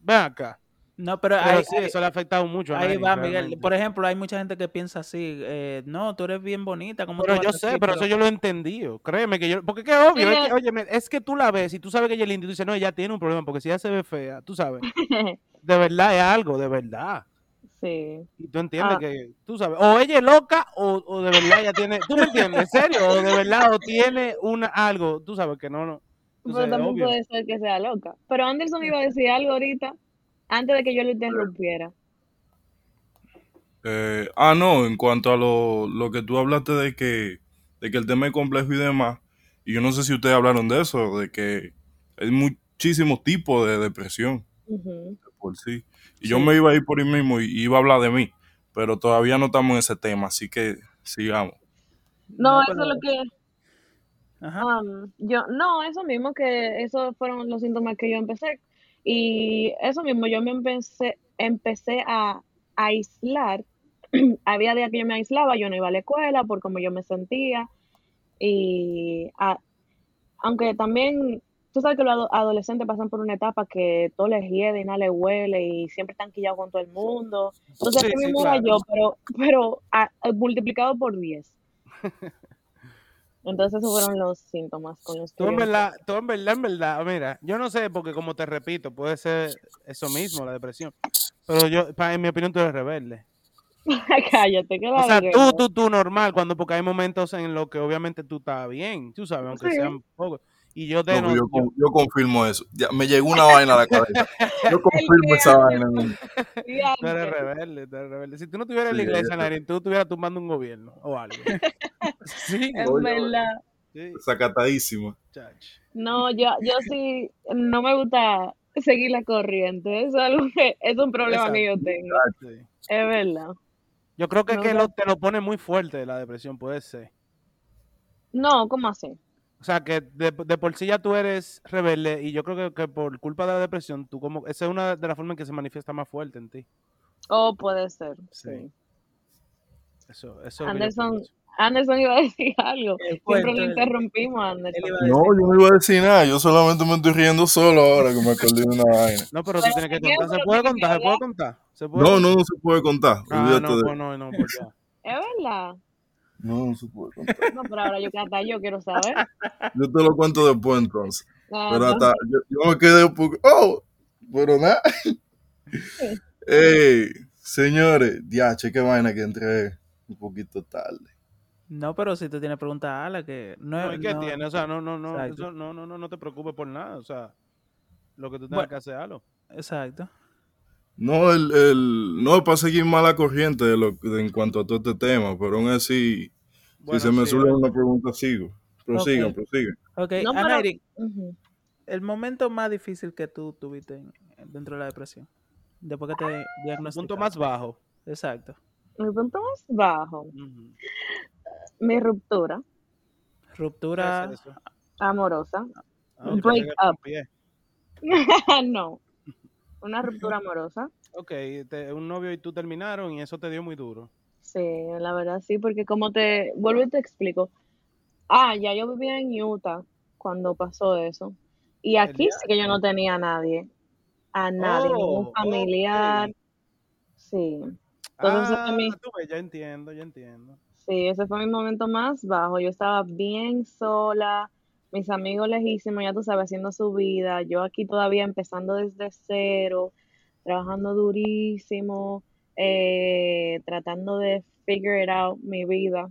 ven acá. No, pero, Pero sí, eso le ha afectado mucho a ahí va, Miguel. Por ejemplo, hay mucha gente que piensa así, eh, no, tú eres bien bonita, ¿cómo Pero yo sé, así? pero eso yo lo he entendido. Créeme que yo. Porque que obvio, es que, óyeme, es que tú la ves y tú sabes que ella es linda y tú dices, no, ella tiene un problema, porque si ella se ve fea, tú sabes, de verdad es algo, de verdad. Sí. Y tú entiendes Ah. que, tú sabes, o ella es loca o, o de verdad ella tiene, ¿tú me entiendes? ¿En serio? O de verdad, o tiene una, algo, tú sabes que no, no. Pero también obvio. puede ser que sea loca. Pero Anderson iba a decir algo ahorita, antes de que yo lo interrumpiera. Eh, ah, no, en cuanto a lo, lo que tú hablaste de que de que el tema es complejo y demás. Y yo no sé si ustedes hablaron de eso, de que hay muchísimos tipos de depresión por sí. Y yo me iba a ir por ahí mismo y iba a hablar de mí, pero todavía no estamos en ese tema, así que sigamos. No, No, eso es lo que... Ajá. Um, yo, no, eso mismo, que esos fueron los síntomas que yo empecé. Y eso mismo, yo me empecé, empecé a aislar. Había días que yo me aislaba, yo no iba a la escuela por cómo yo me sentía. Y a- aunque también, tú sabes que los ado- adolescentes pasan por una etapa que todo les hiede y nada les huele y siempre están quillados con todo el mundo. Entonces, Sí, sí, mismo era claro. yo, pero, pero a- a- multiplicado por 10. Entonces, esos fueron los síntomas con los Tú en verdad, tú en verdad, en verdad, mira, yo no sé, porque como te repito, puede ser eso mismo, la depresión. Pero yo, pa- en mi opinión, tú eres rebelde. Cállate, que O sea, tú, tú, tú normal, cuando porque hay momentos en los que obviamente tú estás bien, tú sabes, aunque Sí. sean pocos. Y yo te No, no, yo, yo- con- yo confirmo eso. Ya, me llegó una vaina a la cabeza. Yo confirmo esa vaina. tú eres rebelde, tú eres rebelde. Si tú no estuvieras en la iglesia, eso. Narin, tú estuvieras tumbando un gobierno o algo. Sí, Es Oye, verdad. sí, Sacatadísima. chach. No, yo, yo sí, no me gusta seguir la corriente. Eso es, algo que, es un problema que yo tengo. Sí. Es verdad. Yo creo que, No, que no. lo, te lo pone muy fuerte la depresión, puede ser. No, ¿cómo así? O sea, que de, de por sí ya tú eres rebelde y yo creo que, que por culpa de la depresión, tú como, esa es una de las formas en que se manifiesta más fuerte en ti. Oh, puede ser. Sí. Sí. Eso, eso Anderson. Anderson iba a decir algo. Siempre lo interrumpimos, Anderson. No, yo no iba a decir nada. Yo solamente me estoy riendo solo ahora que me acordé de una vaina. No, pero tú tienes que contar. ¿Se puede contar? ¿Se puede contar? ¿Se puede No, no, no se puede contar. Ah, Olvídate no, de pues no, no, pues ya. Es verdad. No, no se puede contar. No, pero ahora yo hasta yo quiero saber. Yo te lo cuento después entonces. Ah, Pero hasta yo, yo me quedé un poco. ¡Oh! Pero nada. Ey, señores, ya, qué vaina que entré un poquito tarde. No, pero si tú tienes preguntas, ala, que no, No, ¿y qué no- tiene? O sea, no, no, no, eso, no, no, no, no te preocupes por nada. O sea, lo que tú tengas Bueno. que hacer, hazlo. Exacto. No, el, el, no para seguir mala corriente de lo, de- en cuanto a todo este tema, pero aún así, Bueno, si se me sí, una pregunta, sigo. Prosigan, Ok. prosigan. Ok, No, el momento más difícil que tú tuviste en- dentro de la depresión, después que te El diagnosticaron. punto más bajo. Exacto. Mi punto más bajo. Mi ruptura ¿Qué Ruptura. es amorosa. Ah, break up. no. Una ruptura amorosa. Ok, te- un novio y tú terminaron y eso te dio muy duro. Sí, la verdad sí, porque como te vuelvo y te explico. Ah, ya yo vivía en Utah cuando pasó eso. Y aquí sí que yo no tenía a nadie. A nadie, ningún Oh, familiar. ok. Sí. Entonces, ah, a mí- tú ya entiendo, ya entiendo. Sí, ese fue mi momento más bajo. Yo estaba bien sola, mis amigos lejísimos, ya tú sabes, haciendo su vida. Yo aquí todavía empezando desde cero, trabajando durísimo, eh, tratando de figure it out mi vida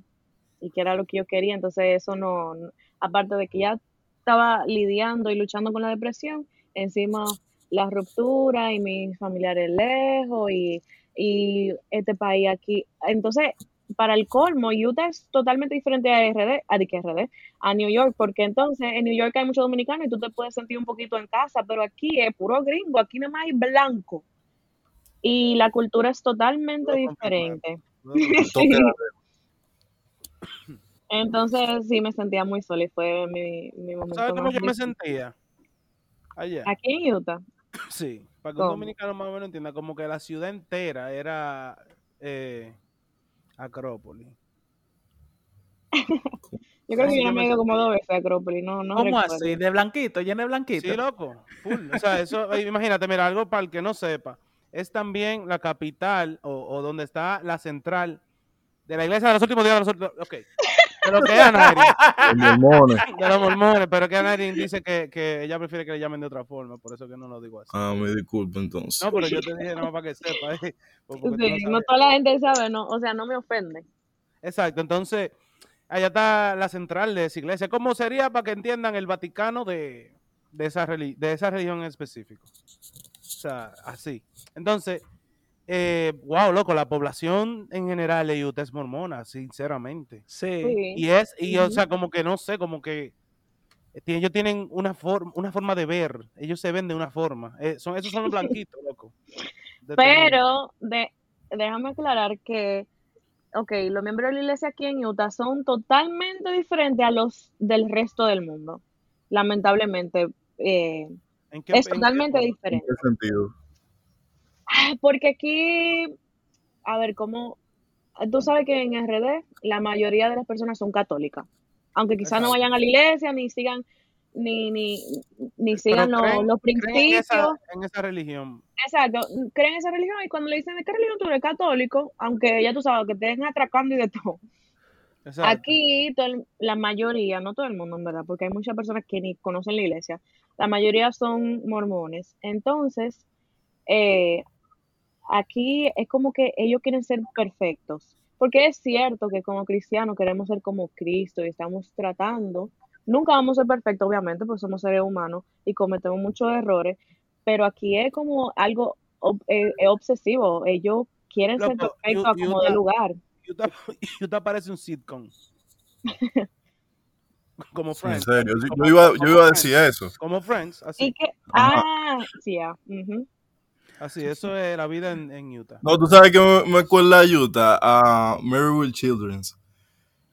y qué era lo que yo quería. Entonces, eso no, no- aparte de que ya estaba lidiando y luchando con la depresión, encima la ruptura y mis familiares lejos y, y este país aquí. Entonces, para el colmo, Utah es totalmente diferente a RD, a, RD, a New York, porque entonces en New York hay muchos dominicanos y tú te puedes sentir un poquito en casa, pero aquí es puro gringo, aquí nada más hay blanco. Y la cultura es totalmente diferente. No, no, no. Sí. Entonces sí me sentía muy sola y fue mi, mi momento ¿Sabes cómo yo me sentía? Allá. Aquí en Utah. Sí, para que un ¿Cómo? dominicano más o menos entienda, como que la ciudad entera era eh, Acrópolis. Yo creo que yo yo me he ido como dos veces a Acrópolis, no, no ¿Cómo recuerdo. así? ¿De blanquito? ¿Lleno de blanquito? Sí, loco, full. O sea, eso, imagínate, mira, algo para el que no sepa, es también la capital o, o donde está la central de la iglesia de los últimos días de los últimos... Ok, de lo que es mormones. de los mormones, pero que Anaheim dice que, que ella prefiere que le llamen de otra forma, por eso que no lo digo así. Ah, me disculpa entonces. No, pero yo te dije nada más para que sepa. eh, no Sí, no toda la gente sabe, no, o sea, no me ofende. Exacto, entonces allá está la central de esa iglesia. ¿Cómo sería para que entiendan el Vaticano de, de, esa, reli- de esa religión en específico? O sea, así. Entonces, eh, wow, loco, la población en general de Utah es mormona, sinceramente. Sí. Sí. Y es, y o sea, como que no sé, como que ti- ellos tienen una forma, una forma de ver, ellos se ven de una forma. Eh, son, esos son los blanquitos, loco. de. Pero de, déjame aclarar que, ok, los miembros de la iglesia aquí en Utah son totalmente diferentes a los del resto del mundo. Lamentablemente. eh, ¿En qué- es en qué totalmente forma? ¿En diferente. qué sentido? Porque aquí, a ver, como tú sabes que en RD la mayoría de las personas son católicas, aunque quizás no vayan a la iglesia ni sigan ni ni ni sigan los, creen, los creen en, principios. esa, en esa religión. Exacto, creen en esa religión y cuando le dicen de qué religión tú eres católico, aunque ya tú sabes que te estén atracando y de todo. Exacto. Aquí todo la mayoría, no todo el mundo en verdad, porque hay muchas personas que ni conocen la iglesia, la mayoría son mormones. Entonces, eh, aquí es como que ellos quieren ser perfectos, porque es cierto que como cristianos queremos ser como Cristo y estamos tratando, nunca vamos a ser perfectos obviamente, porque somos seres humanos y cometemos muchos errores, pero aquí es como algo ob- eh, eh, obsesivo, ellos quieren ser perfectos a como de lugar. Utah, parece un sitcom. Como En Friends. serio, yo, Como, iba, yo iba a decir eso. Como Friends, Y así. que, ah, sí, ya, ujú. Así, eso es la vida en, en Utah. No, tú sabes que me, me acuerda a Utah, a Mary with Children's.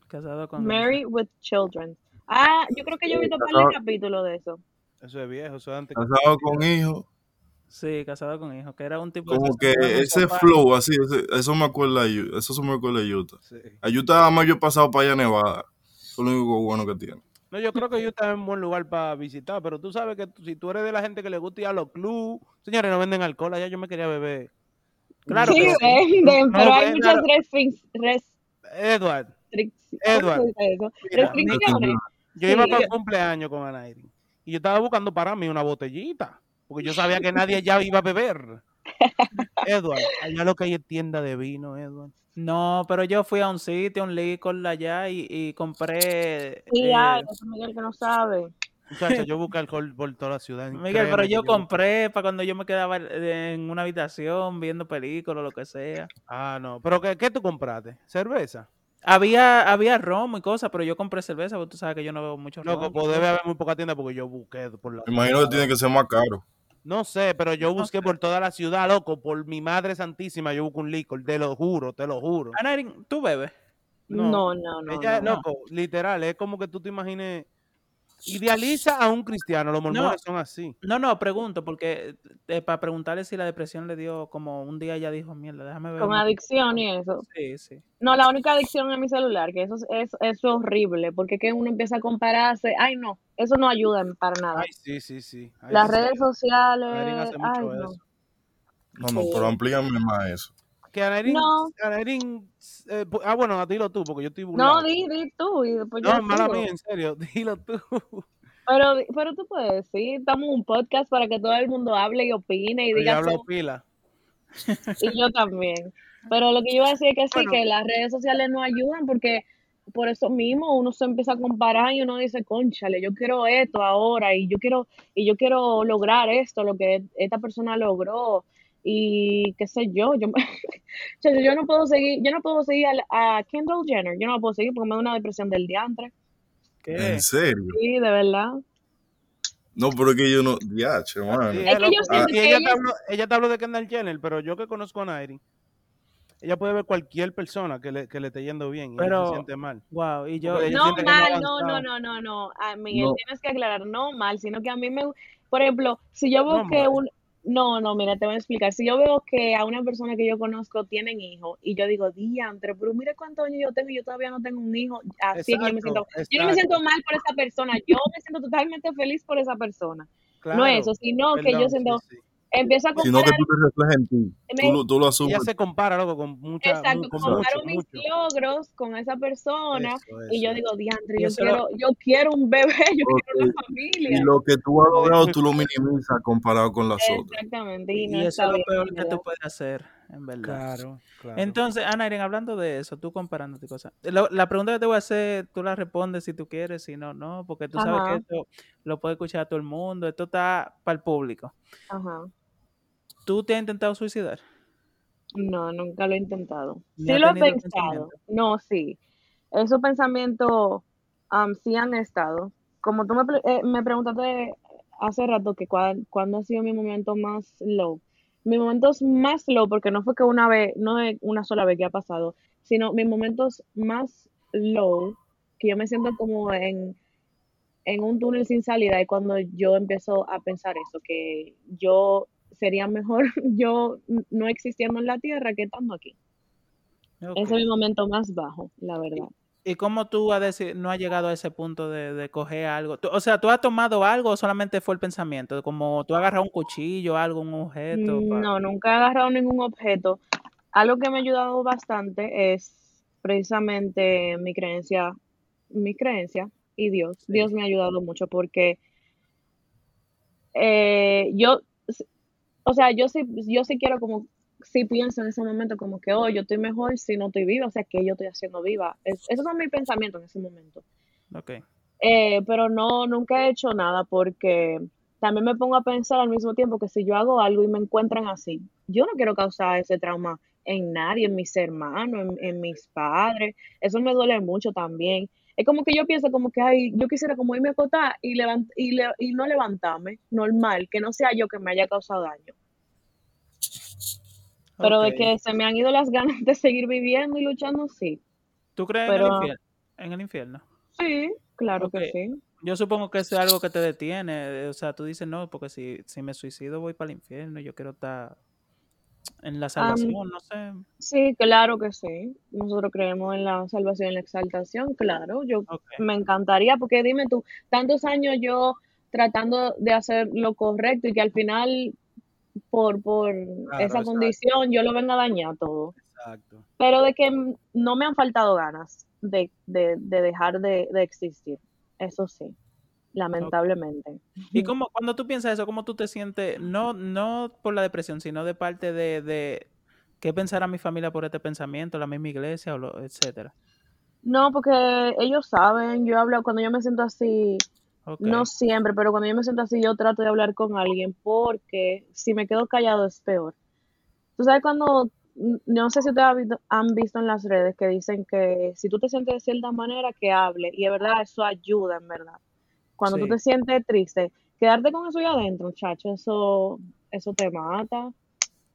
Casado con Married with Children. Ah, yo creo que yo he visto un par de de eso. Eso es viejo, eso es antes. casado con hijos. Sí, casado con hijos, que era un tipo Como que ese flow así, ese- eso me acuerda a Utah. Eso se me acuerda a Utah. Sí. A Utah además yo he pasado para allá Nevada. Eso es lo único bueno que tiene. No, yo creo que Utah es un buen lugar para visitar, pero tú sabes que si tú eres de la gente que le gusta ir a los clubs, señores, no venden alcohol, allá yo me quería beber. Claro Sí, que sí. venden, No, pero hay muchas Edward, restricciones. ¿Cómo Edward, mira, Restricciones. yo iba Sí, para el cumpleaños con Anairin y yo estaba buscando para mí una botellita, porque yo sabía que nadie ya iba a beber. Edward, allá lo que hay es tienda de vino, Edward. No, pero yo fui a un sitio, un licor allá y, y compré. Sí, eh, ese Miguel que no sabe. Muchacha, yo busqué alcohol por toda la ciudad. Miguel, pero yo busqué- compré para cuando yo me quedaba en una habitación viendo películas o lo que sea. Ah, no, pero ¿qué, qué tú compraste? ¿Cerveza? Había, había ron y cosas, pero yo compré cerveza, porque tú sabes que yo no bebo mucho ron. Loco, pues debe haber muy poca tienda porque yo busqué por la Me imagino que tiene que ser más caro. No sé, pero yo No busqué sé. por toda la ciudad, loco, por mi madre santísima, yo busco un licor, te lo juro, te lo juro. Anairin, ¿tú bebes? No, No, no, no. Ella, no. loco, literal, es como que tú te imagines, idealiza a un cristiano, los mormones son así. No, no, pregunto, porque eh, para preguntarle si la depresión le dio como un día ella dijo, mierda, déjame ver. Con un- adicción y eso. Sí, sí. No, la única adicción es mi celular, que eso es, es, eso es horrible, porque es que uno empieza a compararse. Ay, no, eso no ayuda para nada. Ay, sí, sí, sí. Ay, Las sí. redes sociales, ay, no. eso. No, no, Sí. pero amplíame más eso. Que Anairin, No. Eh, ah, bueno, dilo tú, porque yo estoy No, burlado. di, di tú y después yo No, mala mía, en serio, dilo tú. Pero, pero tú puedes decir, estamos en un podcast para que todo el mundo hable y opine y Pero yo diga hablo todo, pila. y yo también. Pero lo que yo iba a decir es que sí, que las redes sociales no ayudan porque por eso mismo uno se empieza a comparar y uno dice, conchale, yo quiero esto ahora y yo quiero, y yo quiero lograr esto, lo que esta persona logró y qué sé yo, yo, yo no puedo seguir, yo no puedo seguir a, a Kendall Jenner, yo no la puedo seguir porque me da una depresión del diantre. ¿Qué? ¿En serio? Sí, de verdad. No, pero es que yo no. Diache, mano. Sí, Es que loco, yo siento y que ella, ella- te habló, ella te habló de Kendall Jenner, pero yo que conozco a Nairi, ella puede ver cualquier persona que le, que le esté yendo bien y ella Pero- se siente mal. Wow, y yo, No mal, no, no, no, no, no. A Miguel, No. tienes que aclarar, no mal, sino que a mí me, por ejemplo, si yo veo No un, no, no, mira, te voy a explicar. Si yo veo que a una persona que yo conozco tienen hijos y yo digo, diantre, pero mira cuántos años yo tengo y yo todavía no tengo un hijo, así que yo me siento, Exacto, yo no me siento mal por esa persona, yo me siento totalmente feliz por esa persona. no Claro, eso, sino que yo siento, sí, sí. Empiezo a Sino que comparar, tú te reflejas en ti. me- Tú, lo- tú lo Ella asumes. se compara, loco, con mucha, exacto, comparo mucho, mis mucho. logros con esa persona Eso, y yo eso. digo, diantre, Y yo eso lo- quiero, yo quiero un bebé, yo quiero una familia. Y lo que tú has logrado, tú lo minimizas comparado con las otras. Exactamente, y no y eso es lo peor que tú puedes hacer, en verdad. Claro, claro. Entonces, Ana Irene, hablando de eso, tú comparándote cosas. Lo- la pregunta que te voy a hacer, tú la respondes si tú quieres, si no, no, porque tú sabes que esto lo puede escuchar todo el mundo, esto está para el público. Ajá. ¿Tú te has intentado suicidar? No, nunca lo he intentado. Sí lo he pensado. No, sí. Esos pensamientos am, sí han estado. Como tú me, eh, me preguntaste hace rato que cuál, cuándo ha sido mi momento más low. Mis momentos más low, porque no fue que una vez, no es una sola vez que ha pasado, sino mis momentos más low, que yo me siento como en, en un túnel sin salida, es cuando yo empiezo a pensar eso, que yo sería mejor yo no existiendo en la tierra que estando aquí. Ese es mi momento más bajo, la verdad. ¿Y cómo tú has deci- no has llegado a ese punto de, de coger algo? O sea, ¿tú has tomado algo o solamente fue el pensamiento? Como tú agarras un cuchillo, algo, un objeto. pa- No, nunca he agarrado ningún objeto. Algo que me ha ayudado bastante es precisamente mi creencia, mi creencia y Dios. Sí. Dios me ha ayudado mucho porque eh, yo, o sea, yo sí, yo sí quiero como, sí pienso en ese momento como que, oh, yo estoy mejor si no estoy viva, o sea, que yo estoy haciendo viva. Es- esos son mis pensamientos en ese momento. Ok. Eh, pero no, nunca he hecho nada porque también me pongo a pensar al mismo tiempo que si yo hago algo y me encuentran así, yo no quiero causar ese trauma en nadie, en mis hermanos, en, en mis padres. Eso me duele mucho también. Es como que yo pienso como que, ay, yo quisiera como irme a acotar y, levant y, le- y no levantarme, normal, que no sea yo que me haya causado daño. Pero de que se me han ido las ganas de seguir viviendo y luchando, sí. ¿Tú crees en el Pero infierno? En el infierno. sí, claro que sí. Yo supongo que eso es algo que te detiene. O sea, tú dices, no, porque si, si me suicido voy para el infierno, yo quiero estar en la salvación, no sé. Sí, claro que sí. Nosotros creemos en la salvación en la exaltación, claro. Yo me encantaría, porque dime tú, tantos años yo tratando de hacer lo correcto y que al final, por, por Claro, esa exacto, condición, yo lo venga a dañar todo. exacto. Pero de que no me han faltado ganas de, de, de dejar de, de existir. Eso sí, lamentablemente. Y cómo, cuando tú piensas eso, ¿cómo tú te sientes? No, no por la depresión, sino de parte de, de qué pensará mi familia por este pensamiento, la misma iglesia, o lo, etcétera. No, porque ellos saben, yo hablo, cuando yo me siento así, No siempre, pero cuando yo me siento así, yo trato de hablar con alguien porque si me quedo callado es peor. Tú sabes cuando, no sé si ustedes han visto, en las redes que dicen que si tú te sientes de cierta manera, que hable. Y es verdad, eso ayuda, en verdad. Cuando tú te sientes triste, quedarte con eso ahí adentro, muchacho, eso, eso te mata.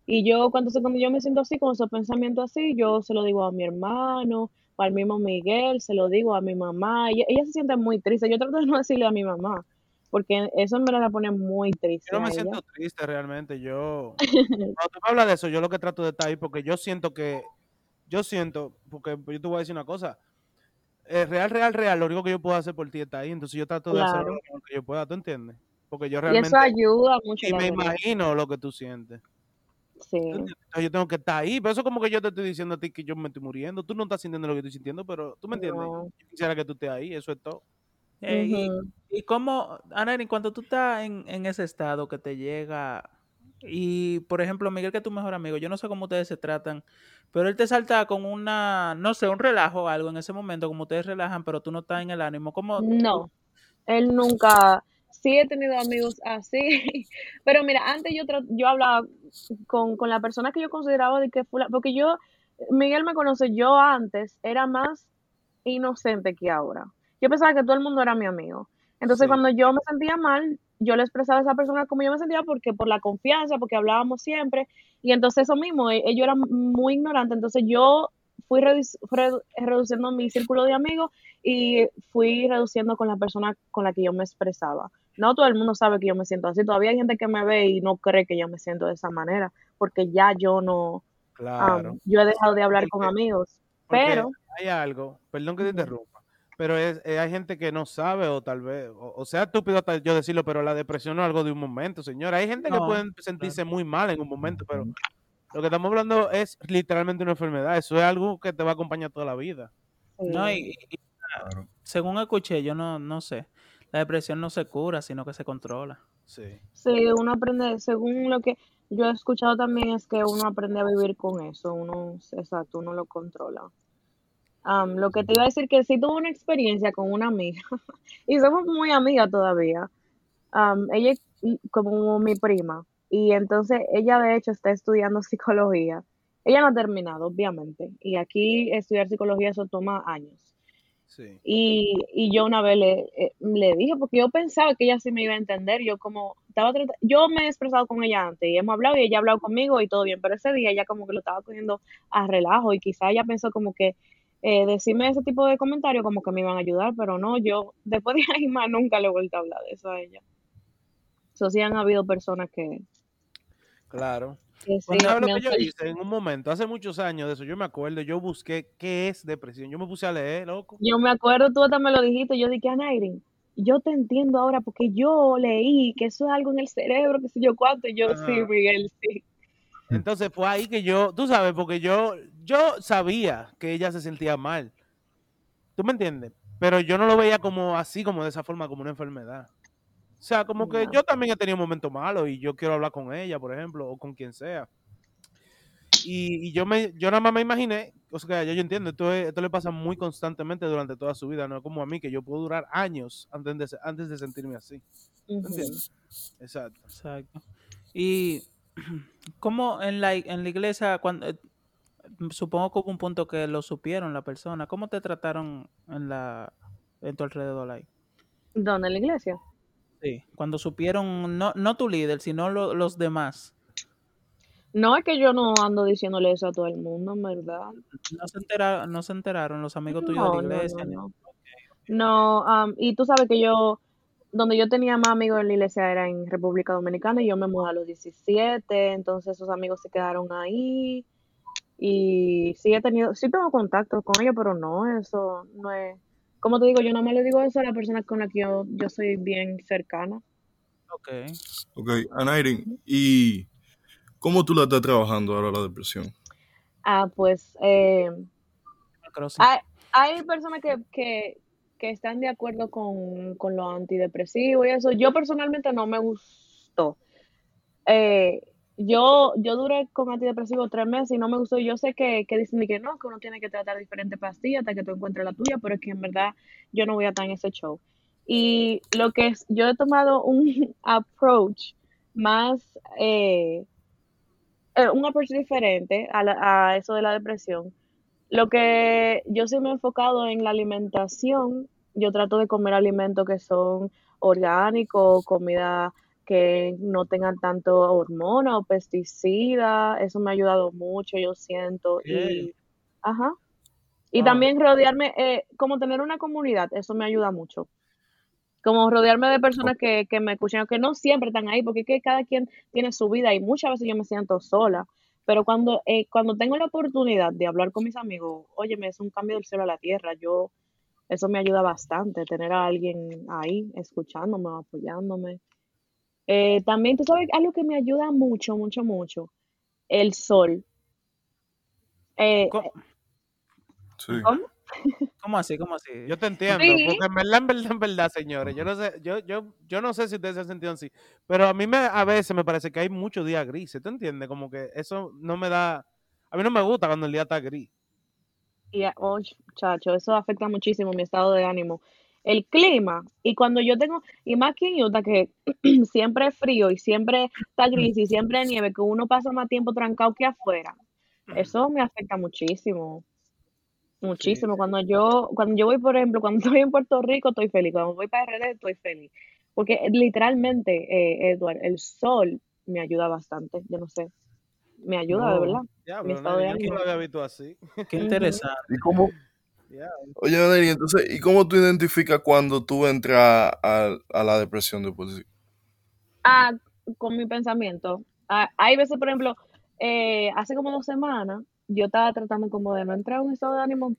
Y yo, cuando, cuando yo me siento así, con esos pensamientos así, yo se lo digo a mi hermano, o al mismo Miguel, se lo digo a mi mamá. Y ella se siente muy triste. Yo trato de no decirle a mi mamá, porque eso en verdad la pone muy Yo triste no a me ella. siento triste realmente. Yo, cuando tú me hablas de eso, yo lo que trato de estar ahí porque yo siento que, yo siento, porque yo te voy a decir una cosa, eh, real, real, real, lo único que yo puedo hacer por ti está ahí, entonces yo trato de Claro. lo que yo pueda, ¿tú entiendes? Porque yo Y eso realmente ayuda mucho, y me verdad. imagino lo que tú sientes. ¿Tú Sí, yo tengo que estar ahí, pero eso como que yo te estoy diciendo a ti que yo me estoy muriendo, tú no estás sintiendo lo que estoy sintiendo, pero tú me entiendes. no. Yo quisiera que tú estés ahí, eso es todo. Eh, y, y cómo, Anani, cuando tú estás en, en ese estado que te llega, y por ejemplo, Miguel, que es tu mejor amigo, yo no sé cómo ustedes se tratan, pero él te salta con una, no sé, un relajo o algo en ese momento, como ustedes relajan, pero tú no estás en el ánimo. ¿Cómo? No, él nunca, sí he tenido amigos así, pero mira, antes yo, yo hablaba con, con la persona que yo consideraba de que fue porque yo, Miguel me conoce, yo antes era más inocente que ahora. Yo pensaba que todo el mundo era mi amigo. Entonces Sí. cuando yo me sentía mal, yo le expresaba a esa persona como yo me sentía porque por la confianza, porque hablábamos siempre, y entonces eso mismo, e- ellos eran muy ignorantes, entonces yo fui redu- redu- reduciendo mi círculo de amigos y fui reduciendo con la persona con la que yo me expresaba. No todo el mundo sabe que yo me siento así, todavía hay gente que me ve y no cree que yo me siento de esa manera, porque ya yo no, Claro. yo he dejado de hablar con amigos, pero... hay algo, perdón que te interrumpa, pero es, eh, hay gente que no sabe o tal vez, o, o sea estúpido hasta yo decirlo, pero la depresión no es algo de un momento, señora. Hay gente que No, pueden sentirse muy mal en un momento, pero lo que estamos hablando es literalmente una enfermedad. Eso es algo que te va a acompañar toda la vida. No, y, y- Claro. según escuché, yo no, no sé, la depresión no se cura, sino que se controla. Sí. Sí, uno aprende, según lo que yo he escuchado también es que uno aprende a vivir con eso, uno, exacto, uno lo controla. Lo que te iba a decir que sí tuve una experiencia con una amiga y somos muy amigas todavía. Ella es como mi prima y entonces ella de hecho está estudiando psicología ella no ha terminado, obviamente, y aquí estudiar psicología eso toma años. Sí. Y, y yo una vez le, eh, le dije, porque yo pensaba que ella sí me iba a entender, yo como estaba tratando, yo me he expresado con ella antes y hemos hablado y ella ha hablado conmigo y todo bien, pero ese día ella como que lo estaba cogiendo a relajo y quizá ella pensó como que eh, decirme ese tipo de comentarios como que me iban a ayudar, pero no, yo después de ahí más nunca le he vuelto a hablar de eso a ella. Eso sí han habido personas que, Claro. sí Pues, ¿sabes lo me que yo hice en un momento? Hace muchos años de eso, yo me acuerdo, yo busqué qué es depresión. Yo me puse a leer, loco. Yo me acuerdo, tú hasta me lo dijiste, yo dije, Anairin, yo te entiendo ahora porque yo leí que eso es algo en el cerebro, que sé yo cuánto, y yo, sí. Miguel, sí. Entonces fue ahí que yo, tú sabes, porque yo, yo sabía que ella se sentía mal. ¿Tú me entiendes? Pero yo no lo veía como así, como de esa forma, como una enfermedad. O sea, como que yo también he tenido momentos malos y yo quiero hablar con ella, por ejemplo, o con quien sea. Y, y yo me, yo nada más me imaginé, o sea, ya yo entiendo, esto, es- esto le pasa muy constantemente durante toda su vida, no es como a mí, que yo puedo durar años antes de, antes de sentirme así. Exacto. Exacto. Y cómo en la, en la iglesia, cuando, eh, supongo que hubo un punto que lo supieron la persona, ¿cómo te trataron en la en tu alrededor ahí? ¿Dónde? ¿En la iglesia? Sí, cuando supieron, no, no tu líder, sino lo- los demás. No es que yo no ando diciéndole eso a todo el mundo, en verdad. No se enteraron, no se enteraron los amigos tuyos de la no, no, iglesia. no. No, am, y tú sabes que yo, donde yo tenía más amigos en la iglesia era en República Dominicana y yo me mudé a los 17, entonces esos amigos se quedaron ahí y sí he tenido, sí tengo contacto con ellos, pero no, eso no es, como te digo, yo no me le digo eso a la persona con la que yo, yo soy bien cercana. Ok. Ok, Anairin, ¿y cómo tú la estás trabajando ahora la depresión? Ah, pues, eh. Hay, hay personas que, que, que están de acuerdo con, con lo antidepresivo y eso. Yo personalmente no me gustó. Eh, yo, yo duré con antidepresivo tres meses y no me gustó. Yo sé que, que dicen que no, que uno tiene que tratar diferentes pastillas hasta que tú encuentres la tuya, pero es que en verdad yo no voy a estar en ese show. Y lo que es, yo he tomado un approach más, eh, eh, un approach diferente a, la- a eso de la depresión. Lo que yo sí me he enfocado en la alimentación, yo trato de comer alimentos que son orgánicos, comida que no tengan tanto hormona o pesticida, eso me ha ayudado mucho, yo siento, y, ajá, y Wow. también rodearme, eh, como tener una comunidad, eso me ayuda mucho, como rodearme de personas que, que me escuchan, que no siempre están ahí, porque es que cada quien tiene su vida y muchas veces yo me siento sola, pero cuando, eh, cuando tengo la oportunidad de hablar con mis amigos, oye, es un cambio del cielo a la tierra, yo, eso me ayuda bastante, tener a alguien ahí escuchándome, apoyándome. Eh, también, tú sabes, algo que me ayuda mucho, mucho, mucho, el sol. Eh, ¿Cómo, Sí. ¿cómo? cómo así? ¿Cómo así? Yo te entiendo, Sí. porque en verdad, en verdad, en verdad, señores, yo no sé, yo, yo, yo no sé si ustedes se han sentido así, pero a mí me, a veces me parece que hay muchos días grises, ¿tú entiendes? Como que eso no me da, a mí no me gusta cuando el día está gris. Y, ah, oh, chacho, eso afecta muchísimo mi estado de ánimo. El clima, y cuando yo tengo, y más que en Utah, que siempre es frío y siempre está gris y siempre hay nieve, que uno pasa más tiempo trancado que afuera, eso me afecta muchísimo, muchísimo. sí. Cuando yo, cuando yo voy, por ejemplo, cuando estoy en Puerto Rico, estoy feliz, cuando voy para RD, estoy feliz, porque eh, literalmente, eh, Edward, el sol me ayuda bastante, yo no sé, me ayuda de verdad, mi Diablo, estado de Neri, yo no ánimo. lo había visto así. qué interesante. ¿Y cómo? Oye, Anairin, entonces, ¿y cómo tú identificas cuando tú entras a, a la depresión después de Ah, con mi pensamiento. Ah, hay veces, por ejemplo, eh, hace como dos semanas, yo estaba tratando como de no entrar en un estado de ánimo,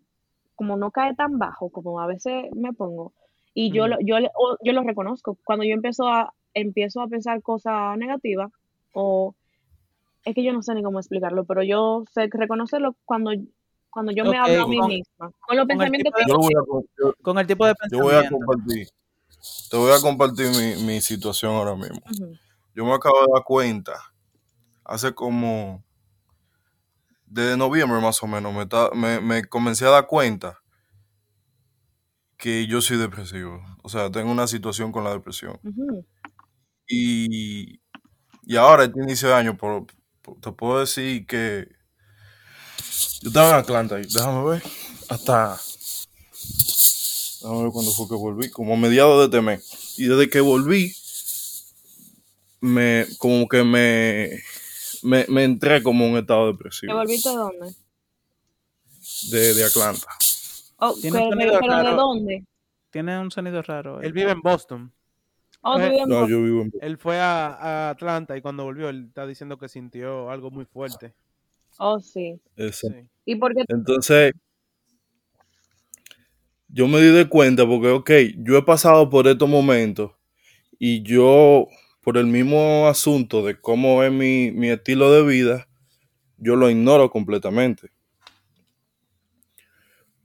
como no cae tan bajo, como a veces me pongo, y yo Ujú. lo, yo, yo lo reconozco. Cuando yo empiezo a, empiezo a pensar cosas negativas, o es que yo no sé ni cómo explicarlo, pero yo sé reconocerlo cuando, cuando yo me hablo a mí con, misma, con los con el pensamientos tipo de, que Yo voy a, co- yo, con el tipo de yo voy a pensamiento. compartir, te voy a compartir mi, mi situación ahora mismo. Yo me acabo de dar cuenta, hace como, desde noviembre más o menos, me, ta- me, me comencé a dar cuenta que yo soy depresivo. O sea, tengo una situación con la depresión. Y, y ahora, este inicio de año, por- por- te puedo decir que Yo estaba en Atlanta, y déjame ver, hasta... Déjame ver cuándo fue que volví, como a mediados de este mes. Y desde que volví, me, como que me, me, me entré como en un estado ¿Te depresivo volviste de dónde? de, de Atlanta. Oh, Tiene pero, un pero, sonido pero ¿de raro. dónde? Tiene un sonido raro. eh. Él vive en Boston. Oh, en No, Boston. yo vivo en... Él fue a, a Atlanta y cuando volvió, él está diciendo que sintió algo muy fuerte. Oh, sí. Sí. ¿Y por qué? Entonces, yo me di de cuenta porque, ok, yo he pasado por estos momentos y yo, por el mismo asunto de cómo es mi, mi estilo de vida, yo lo ignoro completamente.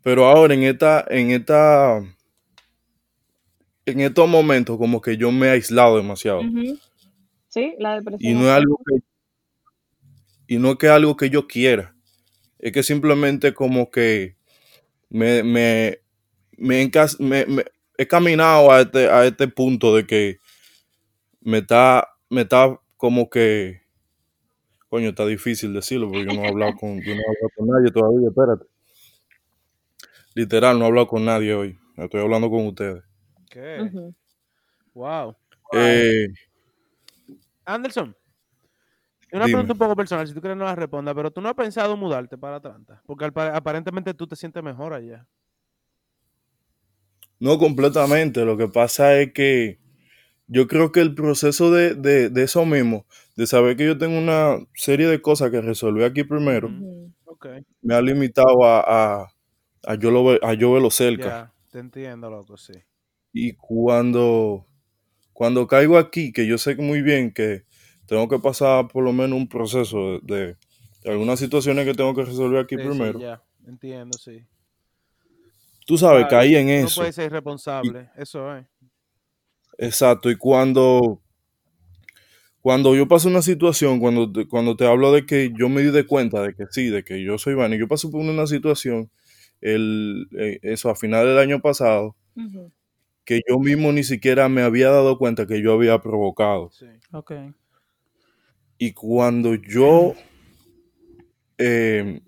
Pero ahora en esta, en esta, en estos momentos como que yo me he aislado demasiado. Sí, la Y depresión. no es algo que, y no es que es algo que yo quiera. Es que simplemente como que me, me, me, encas- me- me- he caminado a este, a este punto de que me está, me está como que, coño, está difícil decirlo porque yo no he hablado con, yo no he hablado con nadie todavía, espérate. Literal, no he hablado con nadie hoy. Estoy hablando con ustedes. ¿Qué? Ujú. Wow. Eh, Anderson, una Dime. pregunta un poco personal, si tú quieres no la responda, pero tú no has pensado mudarte para Atlanta, porque aparentemente tú te sientes mejor allá. No completamente. Lo que pasa es que yo creo que el proceso de, de, de eso mismo, de saber que yo tengo una serie de cosas que resolver aquí primero, me ha limitado a, a, a yo, lo, a yo verlo cerca. ya, te entiendo, loco, sí. Y cuando, cuando caigo aquí, que yo sé muy bien que tengo que pasar por lo menos un proceso de, de- de algunas situaciones que tengo que resolver aquí Sí, sí, primero, ya, entiendo, sí. tú sabes, Claro, caí en No eso. puedes ser irresponsable, eso es. Exacto, y cuando, cuando yo paso una situación, cuando te, cuando te hablo de que yo me di de cuenta de que sí, de que yo soy Vani, yo paso por una situación, el, eh, eso a final del año pasado, que yo mismo ni siquiera me había dado cuenta que yo había provocado. Sí. Ok. Y cuando yo eh,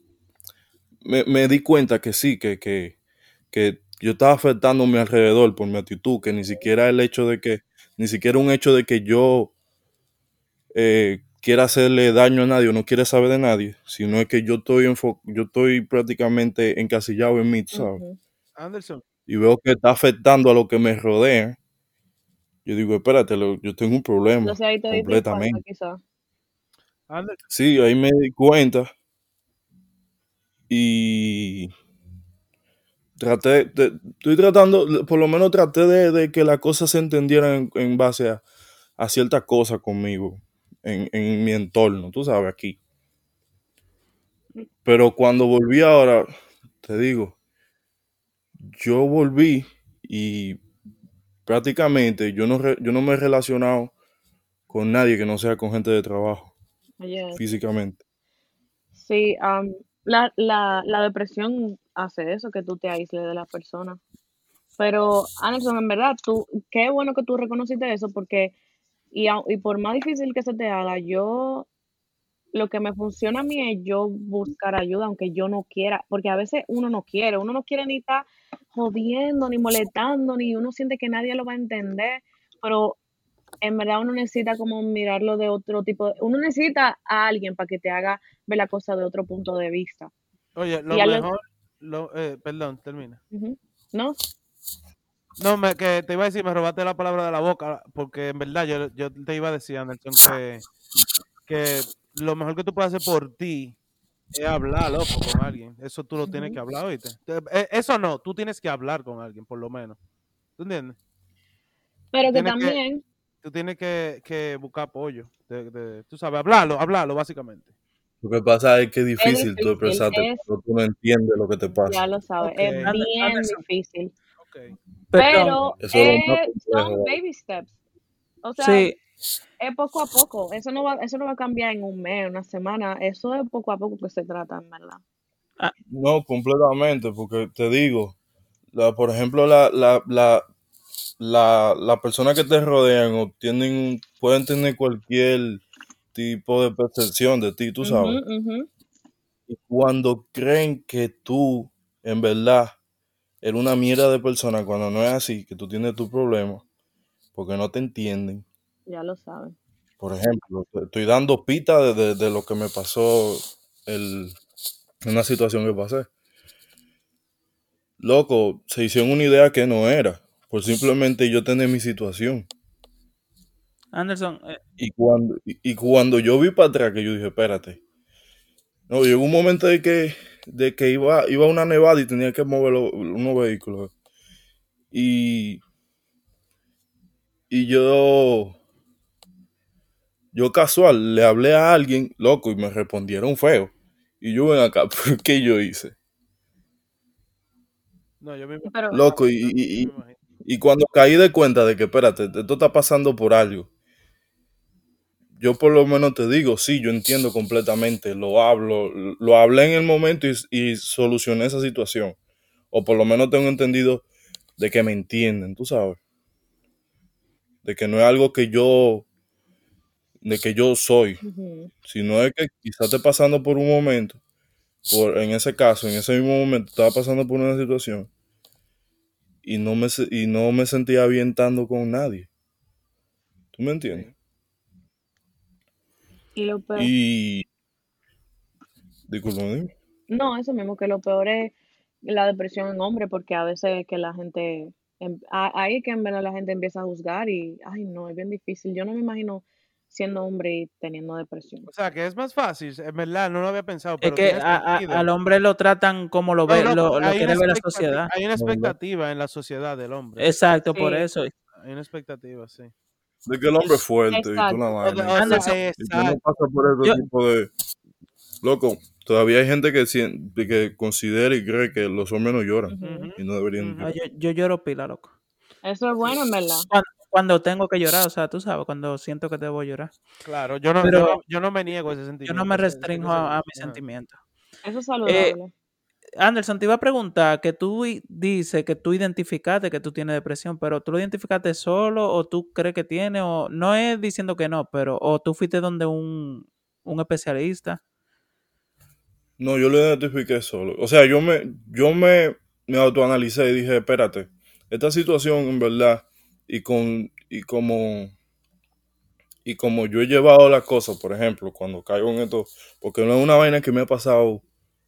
me, me di cuenta que sí, que, que, que yo estaba afectando mi alrededor por mi actitud, que ni siquiera el hecho de que, ni siquiera un hecho de que yo eh, quiera hacerle daño a nadie o no quiera saber de nadie, sino es que yo estoy, yo estoy prácticamente encasillado en mí, ¿sabes? Anderson, Y veo que está afectando a lo que me rodea. Yo digo, espérate, lo- yo tengo un problema Entonces ahí te completamente. Sí, ahí me di cuenta y traté, de- estoy tratando, por lo menos traté de, que las cosas se entendieran en, base a, ciertas cosas conmigo, en, mi entorno, tú sabes, aquí. Pero cuando volví ahora, te digo, yo volví y prácticamente yo no, yo no me he relacionado con nadie que no sea con gente de trabajo, Físicamente. Sí, am, la, la, la depresión hace eso, que tú te aísles de la persona. Pero, Anderson, en verdad, tú, qué bueno que tú reconociste eso, porque, y, y por más difícil que se te haga, yo, lo que me funciona a mí es yo buscar ayuda, aunque yo no quiera, porque a veces uno no quiere, uno no quiere ni estar jodiendo, ni molestando, ni uno siente que nadie lo va a entender, pero en verdad uno necesita como mirarlo de otro tipo, de- uno necesita a alguien para que te haga ver la cosa de otro punto de vista. oye, lo Y mejor, lo, eh, perdón, termina. ¿No? No, me, que te iba a decir, me robaste la palabra de la boca, porque en verdad yo, yo te iba a decir, Anderson, que, que lo mejor que tú puedes hacer por ti es hablar, loco, con alguien. Eso tú lo tienes que hablar, ¿oíste? Te- eh, Eso no, tú tienes que hablar con alguien, por lo menos. ¿Tú entiendes? Pero que Tienes que- también, Tú tienes que, que buscar apoyo. de- de- tú sabes, hablarlo, hablarlo, básicamente. Lo que pasa es que es difícil tú difícil, expresarte, es- pero tú no entiendes lo que te ya pasa. lo sabes, es bien difícil. Pero es es- más complejo, son baby steps. O sea, Sí, es poco a poco. Eso no va, eso no va a cambiar en un mes, una semana. Eso es poco a poco que se trata, en verdad. No, completamente, porque te digo, la, por ejemplo, la, la, la, la, la persona que te rodean o tienen, pueden tener cualquier tipo de percepción de ti, tú sabes. Y cuando creen que tú, en verdad, eres una mierda de persona, cuando no es así, que tú tienes tu problema, porque no te entienden. Ya lo saben. Por ejemplo, estoy dando pita de, de- de lo que me pasó el, una situación que pasé. Loco, se hicieron una idea que no era, por simplemente yo tener mi situación. Anderson, eh, Y cuando, y, y cuando yo vi para atrás, que yo dije, espérate. No, llegó un momento de que, de que iba, iba a una nevada y tenía que mover lo- unos vehículos. Y, y yo, yo casual, le hablé a alguien, loco, y me respondieron feo. Y yo ven acá, ¿pero qué yo hice? No, yo me imagino. Pero Loco, y. y cuando caí de cuenta de que, espérate, esto está pasando por algo. Yo por lo menos te digo, sí, yo entiendo completamente, lo hablo, lo hablé en el momento y, y solucioné esa situación. O por lo menos tengo entendido de que me entienden, tú sabes. De que no es algo que yo, de que yo soy, sino es que quizás esté pasando por un momento, por, en ese caso, en ese mismo momento, estaba pasando por una situación y no me, y no me sentía bien con nadie. ¿Tú me entiendes? y lo peor, Y. Disculpa, dime. no, eso mismo, que lo peor es la depresión en hombre, porque a veces que la gente, em- ahí que en verdad la gente empieza a juzgar y, ay, no, es bien difícil. Yo no me imagino siendo hombre y teniendo depresión. O sea, que es más fácil, en verdad, no lo había pensado, es pero que a- a- sentido. al hombre lo tratan como lo ve, no, lo, lo quiere ver la sociedad. Hay una expectativa en la sociedad del hombre. Exacto, por eso. Hay una expectativa, sí. De que el hombre es fuerte y tú la O, vaina. o sea, Y no pasas por ese Yo- tipo de. Loco, todavía hay gente que, que considera y cree que los hombres no lloran y no deberían. Ah, llorar. yo, yo lloro pila, loco. Eso es bueno, en verdad. Cuando, cuando tengo que llorar, o sea, tú sabes, cuando siento que debo llorar. Claro, yo no, Pero- yo, no, yo no me niego a ese sentimiento. Yo no me restringo a, a mis sentimientos. Eso es saludable. Anderson, te iba a preguntar que tú dices que tú identificaste que tú tienes depresión, pero tú lo identificaste solo o tú crees que tienes o no es diciendo que no, pero o tú fuiste donde un, un especialista. No, yo lo identifiqué solo. O sea, yo me, yo me, me autoanalicé y dije, espérate, esta situación en verdad, y con, y como, y como yo he llevado las cosas, por ejemplo, cuando caigo en esto, porque no es una vaina que me ha pasado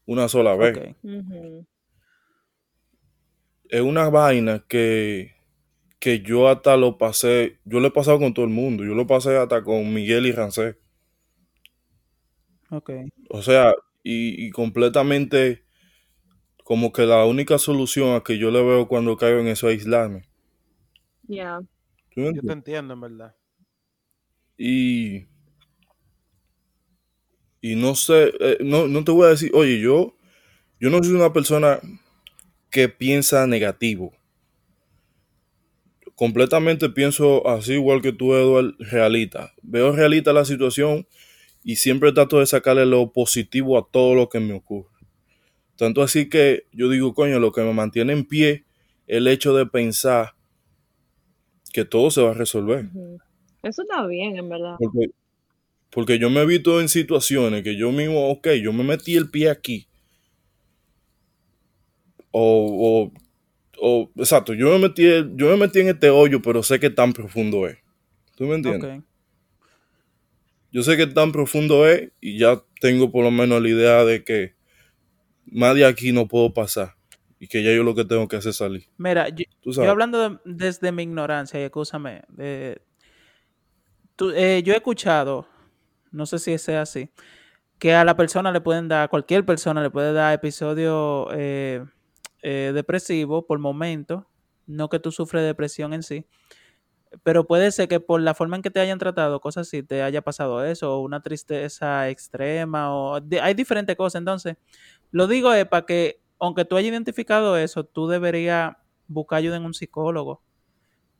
una sola vez. Es una vaina que, que yo hasta lo pasé, yo lo he pasado con todo el mundo, yo lo pasé hasta con Miguel y Rancé. Ok. O sea, y, y completamente como que la única solución a que yo le veo cuando caigo en eso es aislarme. Ya. ¿Tú me Yo te entiendo, en verdad. Y, y no sé, eh, no, no te voy a decir, oye, yo, yo no soy una persona que piensa negativo. Completamente pienso así igual que tú, Eduardo, realita. Veo realita la situación y siempre trato de sacarle lo positivo a todo lo que me ocurre. Tanto así que yo digo, coño, lo que me mantiene en pie es el hecho de pensar que todo se va a resolver. Eso está bien, en verdad. Porque, porque yo me he visto en situaciones que yo mismo, ok, yo me metí el pie aquí. O, o, o- exacto, yo me, metí, yo me metí en este hoyo, pero sé que tan profundo es. ¿Tú me entiendes? Ok. Yo sé que tan profundo es y ya tengo por lo menos la idea de que más de aquí no puedo pasar. Y que ya yo lo que tengo que hacer es salir. Mira, yo, yo hablando de- desde mi ignorancia, y escúchame, tú- eh, yo he escuchado, no sé si sea así, que a la persona le pueden dar, a cualquier persona le puede dar episodio eh, eh, depresivo por momento, no que tú sufres depresión en sí, pero puede ser que por la forma en que te hayan tratado, cosas así, te haya pasado eso, o una tristeza extrema, o de- hay diferentes cosas. Entonces, lo digo es para que, aunque tú hayas identificado eso, tú deberías buscar ayuda en un psicólogo.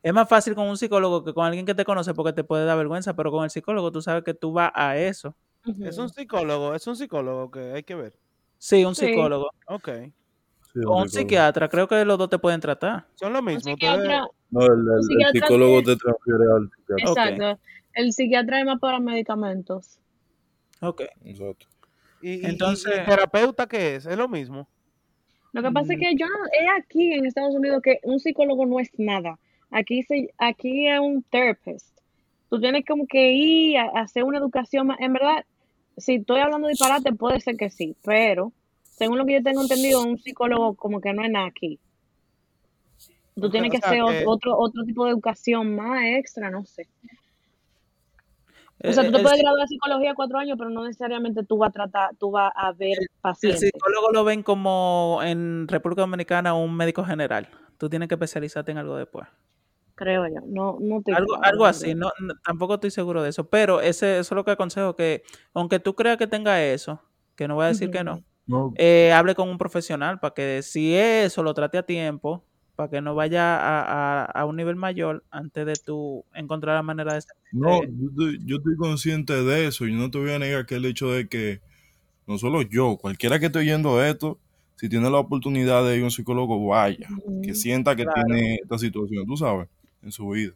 Es más fácil con un psicólogo que con alguien que te conoce porque te puede dar vergüenza, pero con el psicólogo tú sabes que tú vas a eso. Es un psicólogo, es un psicólogo que hay que ver. Sí, un Sí. psicólogo. Ok. Sí, O un psicólogo. psiquiatra, creo que los dos te pueden tratar. Son lo Un mismo. psiquiatra, No, el, el- el psiquiatra psicólogo te- te transfiere al psiquiatra. Ok. exacto. El psiquiatra es más para medicamentos. Ok. Exacto. ¿Y, y- y Entonces- el terapeuta qué es? ¿Es lo mismo? Lo que pasa es que yo no, es aquí en Estados Unidos que un psicólogo no es nada. Aquí se, aquí es un therapist. Tú tienes como que ir a, a hacer una educación más. En verdad, si estoy hablando de disparate, puede ser que sí, pero según lo que yo tengo entendido, un psicólogo como que no es nada aquí. Tú tienes o que hacer que- otro, otro tipo de educación más extra, no sé. O Eh, sea, tú te el puedes psi- graduar de psicología cuatro años, pero no necesariamente tú vas a tratar, tú vas a ver El pacientes. psicólogo lo ven como en República Dominicana un médico general. Tú tienes que especializarte en algo después. Creo yo. No, no estoy Algo, algo así, no, no- tampoco estoy seguro de eso, pero ese, eso es lo que aconsejo, que aunque tú creas que tenga eso, que no voy a decir que no, eh, hable con un profesional para que si es eso lo trate a tiempo, para que no vaya a, a- a un nivel mayor antes de tú encontrar la manera de... no, yo estoy, yo estoy consciente de eso y no te voy a negar que el hecho de que no solo yo, cualquiera que esté oyendo esto, si tiene la oportunidad de ir a un psicólogo, vaya, que sienta que Claro. tiene esta situación, tú sabes, en su vida.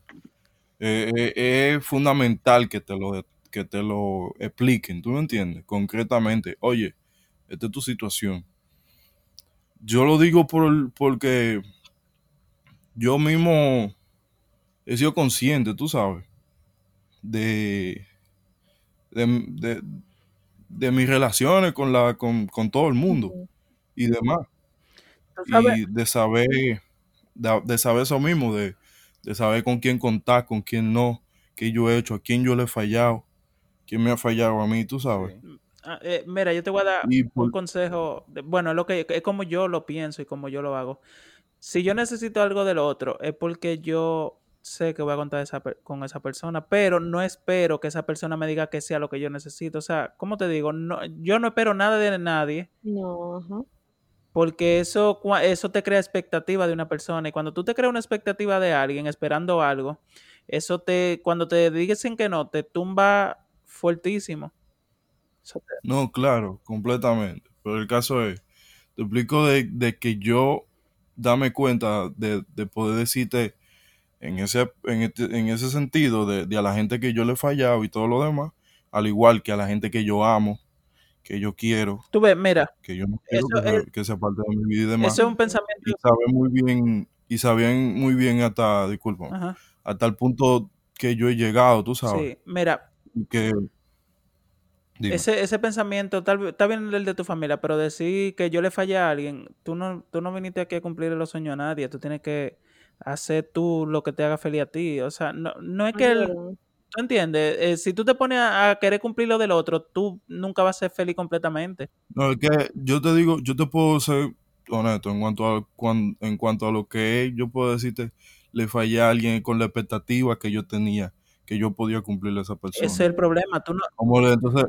Eh, eh, es fundamental que te lo que te lo expliquen, ¿tú me entiendes? Concretamente, oye, esta es tu situación. Yo lo digo por, porque yo mismo he sido consciente, tú sabes, de, de, de- de mis relaciones con, la, con, con todo el mundo y demás. Y de saber, de, de saber eso mismo, de, de saber con quién contar, con quién no, qué yo he hecho, a quién yo le he fallado, quién me ha fallado a mí, tú sabes. Sí. ah, eh, mira, yo te voy a dar Y un consejo, de- bueno, lo que es como yo lo pienso y como yo lo hago. Si yo necesito algo del otro, es porque yo sé que voy a contar esa con esa persona, pero no espero que esa persona me diga que sea lo que yo necesito. O sea, ¿cómo te digo? No, yo no espero nada de nadie, No, ajá. porque eso, eso te crea expectativa de una persona. Y cuando tú te creas una expectativa de alguien esperando algo, eso te, cuando te dicen que no, te tumba fuertísimo. Eso te- No, claro, completamente. Pero el caso es, te explico de, de que yo dame cuenta de, de poder decirte en ese, en este- en ese sentido de, de a la gente que yo le he fallado y todo lo demás, al igual que a la gente que yo amo, que yo quiero, Tú ves, mira, que yo no quiero que, sea- es- que sea parte de mi vida y demás. eso es un pensamiento. Y saben muy bien, y sabían muy bien hasta, disculpa, hasta el punto que yo he llegado, tú sabes. sí, mira, que. Ese, ese pensamiento, tal vez, está bien el de tu familia, pero decir que yo le fallé a alguien, tú no, tú no viniste aquí a cumplir los sueños a nadie, tú tienes que hacer tú lo que te haga feliz a ti. O sea, no, no es que el-. ¿Tú entiendes? Eh, si tú te pones a, a querer cumplir lo del otro, tú nunca vas a ser feliz completamente. No, es que yo te digo, yo te puedo ser honesto en cuanto a, cuan- en cuanto a lo que es, yo puedo decirte, le fallé a alguien con la expectativa que yo tenía, que yo podía cumplirle a esa persona. Ese es el problema. Tú no, Como le, entonces,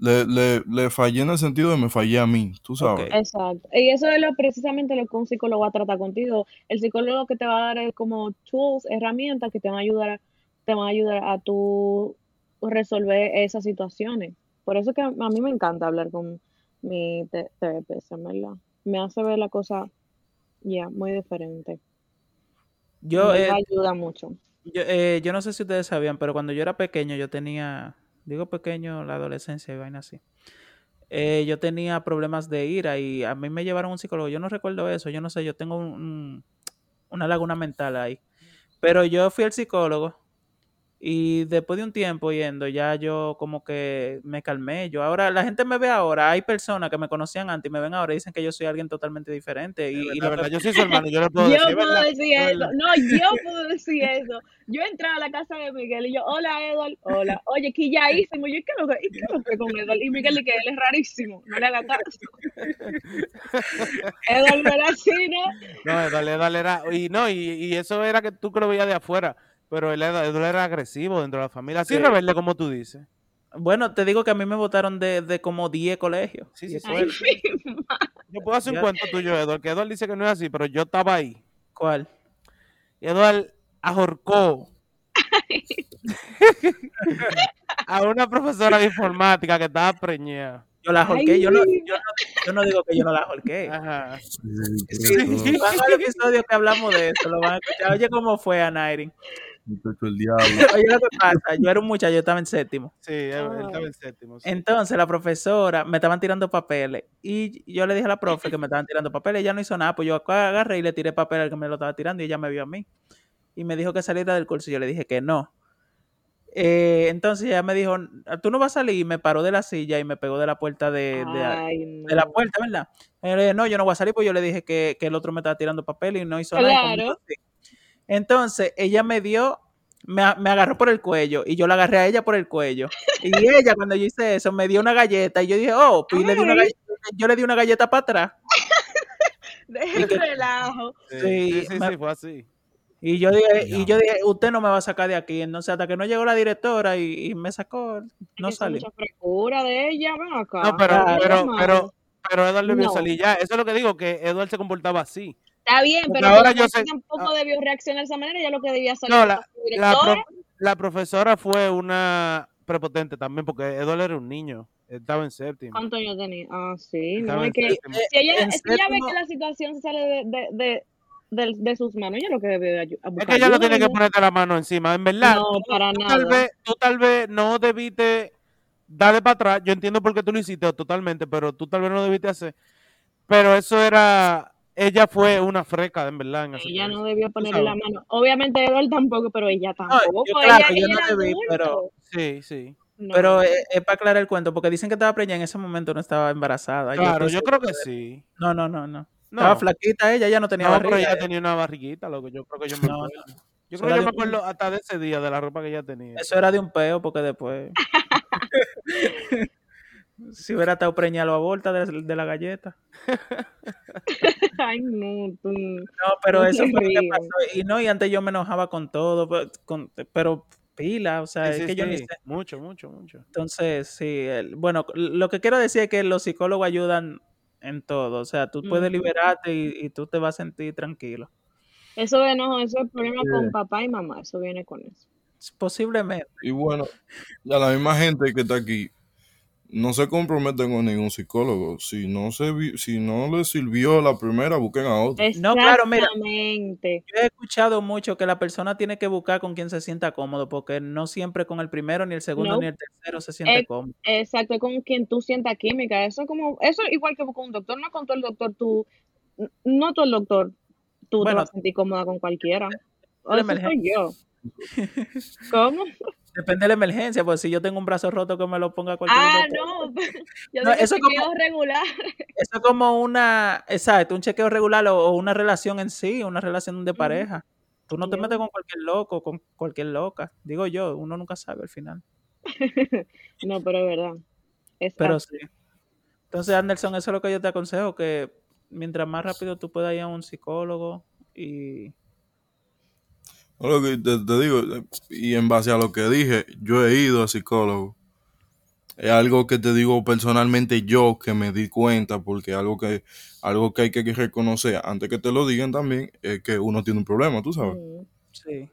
le, le, le fallé en el sentido de me fallé a mí, tú sabes. Exacto. Y eso es lo, precisamente lo que un psicólogo va a tratar contigo. El psicólogo que te va a dar es como tools, herramientas que te van a ayudar a, te van a ayudar a tú resolver esas situaciones. Por eso que a, mí me encanta hablar con mi te- therapist, en verdad. Me hace ver la cosa ya muy diferente. yo, Me eh, ayuda mucho. yo, eh, yo no sé si ustedes sabían, pero cuando yo era pequeño, yo tenía, digo pequeño, la adolescencia y vaina así. eh, yo tenía problemas de ira y a mí me llevaron un psicólogo. Yo no recuerdo eso, yo no sé, yo tengo un- un- una laguna mental ahí. Pero yo fui al psicólogo y después de un tiempo yendo, ya yo como que me calmé. Yo ahora, la gente me ve ahora, hay personas que me conocían antes y me ven ahora y dicen que yo soy alguien totalmente diferente. Y, y verdad, que- yo soy su hermano, yo le puedo Yo decir, puedo ¿verdad? decir De eso. No, yo puedo decir eso. Yo entraba a la casa de Miguel y yo, hola Edward, hola. Oye, quilladísimo. Yo, ¿y qué es lo que, qué lo que con Edward? Y Miguel, que él es rarísimo. No le haga caso. Edward no era así, ¿no? No, dale, dale, era. Y no, y, y eso era que tú que lo veías de afuera. Pero él era, él era agresivo dentro de la familia. Así Sí. rebelde como tú dices. Bueno, te digo que a mí me votaron de, de como 10 colegios. Sí, sí, Ay. Yo puedo hacer un cuento tuyo, Eduardo, que Eduardo dice que no es así, pero yo estaba ahí. ¿Cuál? Y Eduardo ahorcó a una profesora de informática que estaba preñada. Yo la holqué. Yo no, yo, no, yo no digo que yo no la holqué. Ajá. Sí, van al episodio que hablamos de eso, lo van a escuchar. Oye, ¿cómo fue a Nairin? el diablo. Oye, lo que pasa, yo era un muchacho, yo estaba en séptimo. Sí, él, él estaba en séptimo. sí. Entonces la profesora me estaban tirando papeles y yo le dije a la profe que me estaban tirando papeles. Ella no hizo nada, pues yo agarré y le tiré papel al que me lo estaba tirando y ella me vio a mí. Y me dijo que saliera del curso y yo le dije que no. Eh, entonces ella me dijo, tú no vas a salir y me paró de la silla y me pegó de la puerta de, de- Ay, de la puerta, ¿verdad? Y yo le dije, no, yo no voy a salir, pues yo le dije que, que el otro me estaba tirando papel y no hizo nada. Claro. sí. Entonces ella me dio, me, agarró por el cuello y yo la agarré a ella por el cuello. Y ella, cuando yo hice eso, me dio una galleta y yo dije, oh, pues y le di una galleta, yo le di una galleta para atrás. Deja el que- relajo. Sí, Sí, sí, sí, me- sí, fue así. Y yo dije, y yo dije, usted no me va a sacar de aquí. Entonces, hasta que no llegó la directora y, y me sacó, no salí. mucha frescura de ella, ven acá. No, pero, pero, pero, pero Edward debió No. salir ya. Eso es lo que digo, que Edward se comportaba así. Está bien, Porque pero ahora yo sé- tampoco ah. debió reaccionar de esa manera, ya lo que debía salir No, la, la, directora. pro- la profesora fue una prepotente también, porque Edward era un niño. Estaba en séptimo. ¿Cuántos años tenía? Ah, sí, Estaba no, es que si ella, si ella ve que la situación se sale de, de, de, de, de sus manos, ella lo que debe a Es buscar que ella no tiene que ¿no? ponerte la mano encima. En verdad, No, tú, para tú tal nada. vez, tú tal vez no debiste darle para atrás. Yo entiendo por qué tú lo hiciste totalmente, pero tú tal vez no debiste hacer. Pero eso era, ella fue una freca, en verdad. En Ella caso. no debió ponerle la mano. Obviamente Edward tampoco, pero ella tampoco. yo, pues claro, ella, yo ella no debí, pero-. Sí, sí. No. Pero es, es para aclarar el cuento, porque dicen que estaba preñada en ese momento, no estaba embarazada. Claro, yo seguro creo que sí. No, no, no, no. No, Estaba flaquita ella, ya no tenía no, pero barriga. ella tenía una barriguita, loco. Yo creo que yo me No, acuerdo. Yo creo que yo me un- acuerdo hasta de ese día, de la ropa que ella tenía. Eso era de un peo, porque después. si hubiera estado preñada, lo aborta de, de la galleta. Ay, no, tú. No, pero No eso fue lo que pasó. Y no, y antes yo me enojaba con todo, pero, con- pero pila, o sea, Sí, es sí, que yo ni sí. sé. Mucho, mucho, mucho. Entonces, sí, el- bueno, lo que quiero decir es que los psicólogos ayudan en todo. O sea, tú puedes liberarte y, y tú te vas a sentir tranquilo. Eso de no, eso es problema Sí. con papá y mamá, eso viene con eso. Posiblemente. Y bueno, a la misma gente que está aquí, no se comprometen con ningún psicólogo. Si no se vi- si no les sirvió la primera, busquen a otro. No, claro, mira. Exactamente. Yo he escuchado mucho que la persona tiene que buscar con quien se sienta cómodo, porque no siempre con el primero, ni el segundo, No. ni el tercero se siente Eh, cómodo. Exacto, es con quien tú sientas química. Eso es como, eso es igual que con un doctor, no con todo el doctor, tú, no todo el doctor, tú Bueno, te vas a sentir cómoda con cualquiera. O la eso soy emergencia. yo. ¿Cómo? Depende de la emergencia, pues si yo tengo un brazo roto que me lo ponga cualquier Ah, doctor. no. Yo No, eso chequeo como- regular. Eso es como una, exacto, un chequeo regular o, o una relación en sí, una relación de pareja. Tú no te metes con cualquier loco, con cualquier loca. Digo yo, uno nunca sabe al final. No, pero es verdad. Es Pero así. sí. Entonces, Anderson, eso es lo que yo te aconsejo, que mientras más rápido tú puedas ir a un psicólogo y... Lo que te, te digo, y en base a lo que dije, yo he ido a psicólogo. Es algo que te digo personalmente yo que me di cuenta, porque algo que, algo que hay que reconocer antes que te lo digan también, es que uno tiene un problema, tú sabes. Sí.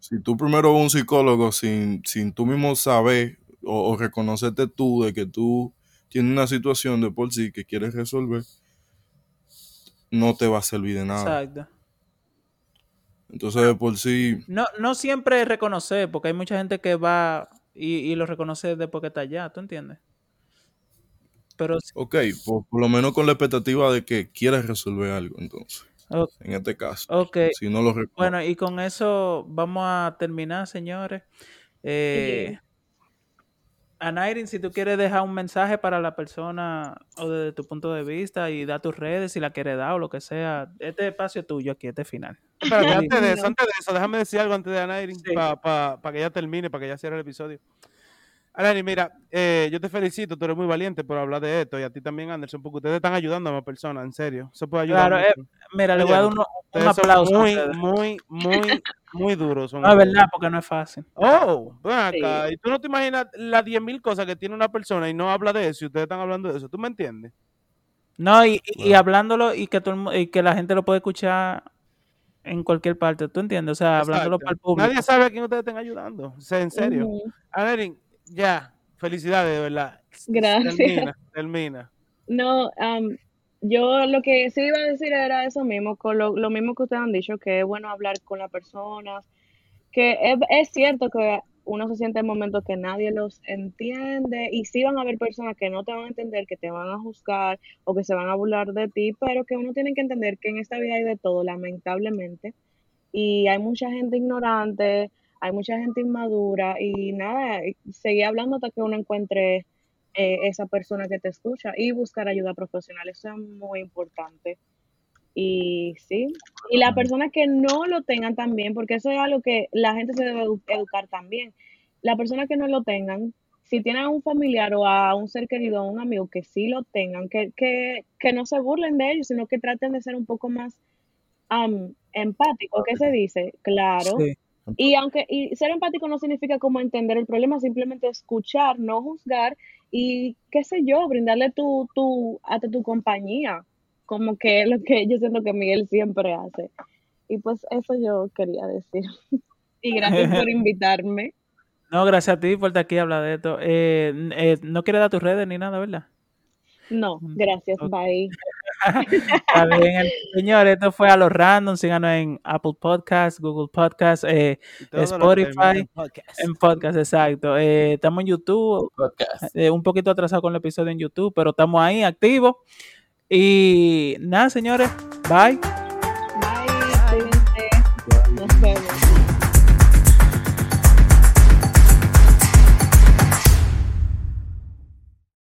Si tú primero vas a un psicólogo sin, sin tú mismo saber o, o reconocerte tú de que tú tienes una situación de por sí que quieres resolver, no te va a servir de nada. Exacto. Entonces, de por sí, No, no siempre es reconocer, porque hay mucha gente que va y, y lo reconoce después que está allá, ¿tú entiendes? Pero sí, ok, por, por lo menos con la expectativa de que quieres resolver algo, entonces, en este caso. ok. Si no lo reconoces. Bueno, y con eso vamos a terminar, señores. Eh, Anairin, si tú quieres dejar un mensaje para la persona o desde tu punto de vista y da tus redes si la quieres dar o lo que sea, este espacio es tuyo aquí, este final. Sí. antes de eso, antes de eso, déjame decir algo antes de Anairin, Sí. para que ya termine, para que ya cierre el episodio. Anairin, mira, eh, yo te felicito, tú eres muy valiente por hablar de esto, y a ti también, Anderson, porque ustedes están ayudando a más personas, en serio. Eso puede ayudar Claro, eh. Mira, le voy a dar uno- un son aplauso. Muy, muy, muy, muy duros. son No, es verdad, porque no es fácil. Oh, ven Sí. acá. Y tú no te imaginas las 10.000 cosas que tiene una persona y no habla de eso y ustedes están hablando de eso. ¿Tú me entiendes? No, y, y- hablándolo y que, todo y que la gente lo puede escuchar en cualquier parte, ¿tú entiendes? O sea, hablándolo Exacto. para el público. Nadie sabe a quién ustedes están ayudando. O sea, en serio. Ujú. Anairin, ya. Felicidades, de verdad. Gracias. Termina, termina. No, am, yo lo que sí iba a decir era eso mismo, con lo, lo mismo que ustedes han dicho, que es bueno hablar con las personas, que es, es cierto que uno se siente en momentos que nadie los entiende y sí van a haber personas que no te van a entender, que te van a juzgar o que se van a burlar de ti, pero que uno tiene que entender que en esta vida hay de todo, lamentablemente, y hay mucha gente ignorante, hay mucha gente inmadura y nada, seguir hablando hasta que uno encuentre eh, esa persona que te escucha y buscar ayuda profesional, eso es muy importante. Y sí, y las personas que no lo tengan también, porque eso es algo que la gente se debe edu- educar también. Las personas que no lo tengan, si tienen a un familiar o a un ser querido, a un amigo que sí lo tengan, que, que, que no se burlen de ellos, sino que traten de ser un poco más am, empáticos, ¿qué se dice? Claro. Sí. Y aunque y ser empático no significa como entender el problema, simplemente escuchar, no juzgar y qué sé yo, brindarle tu, tu, hasta tu compañía, como que es lo que yo siento que Miguel siempre hace. Y pues eso yo quería decir. Y gracias por invitarme. No, gracias a ti por estar aquí y hablar de esto. Eh, eh, no quieres dar tus redes ni nada, ¿verdad? No, gracias, Ok. bye. Está bien, el- señores, esto fue a los random. Síganos en Apple Podcasts, Google Podcasts, eh, Spotify, en podcast. en podcast, exacto. Eh, estamos en YouTube, Podcast. eh, un poquito atrasado con el episodio en YouTube, pero estamos ahí activos. Y nada, señores, bye.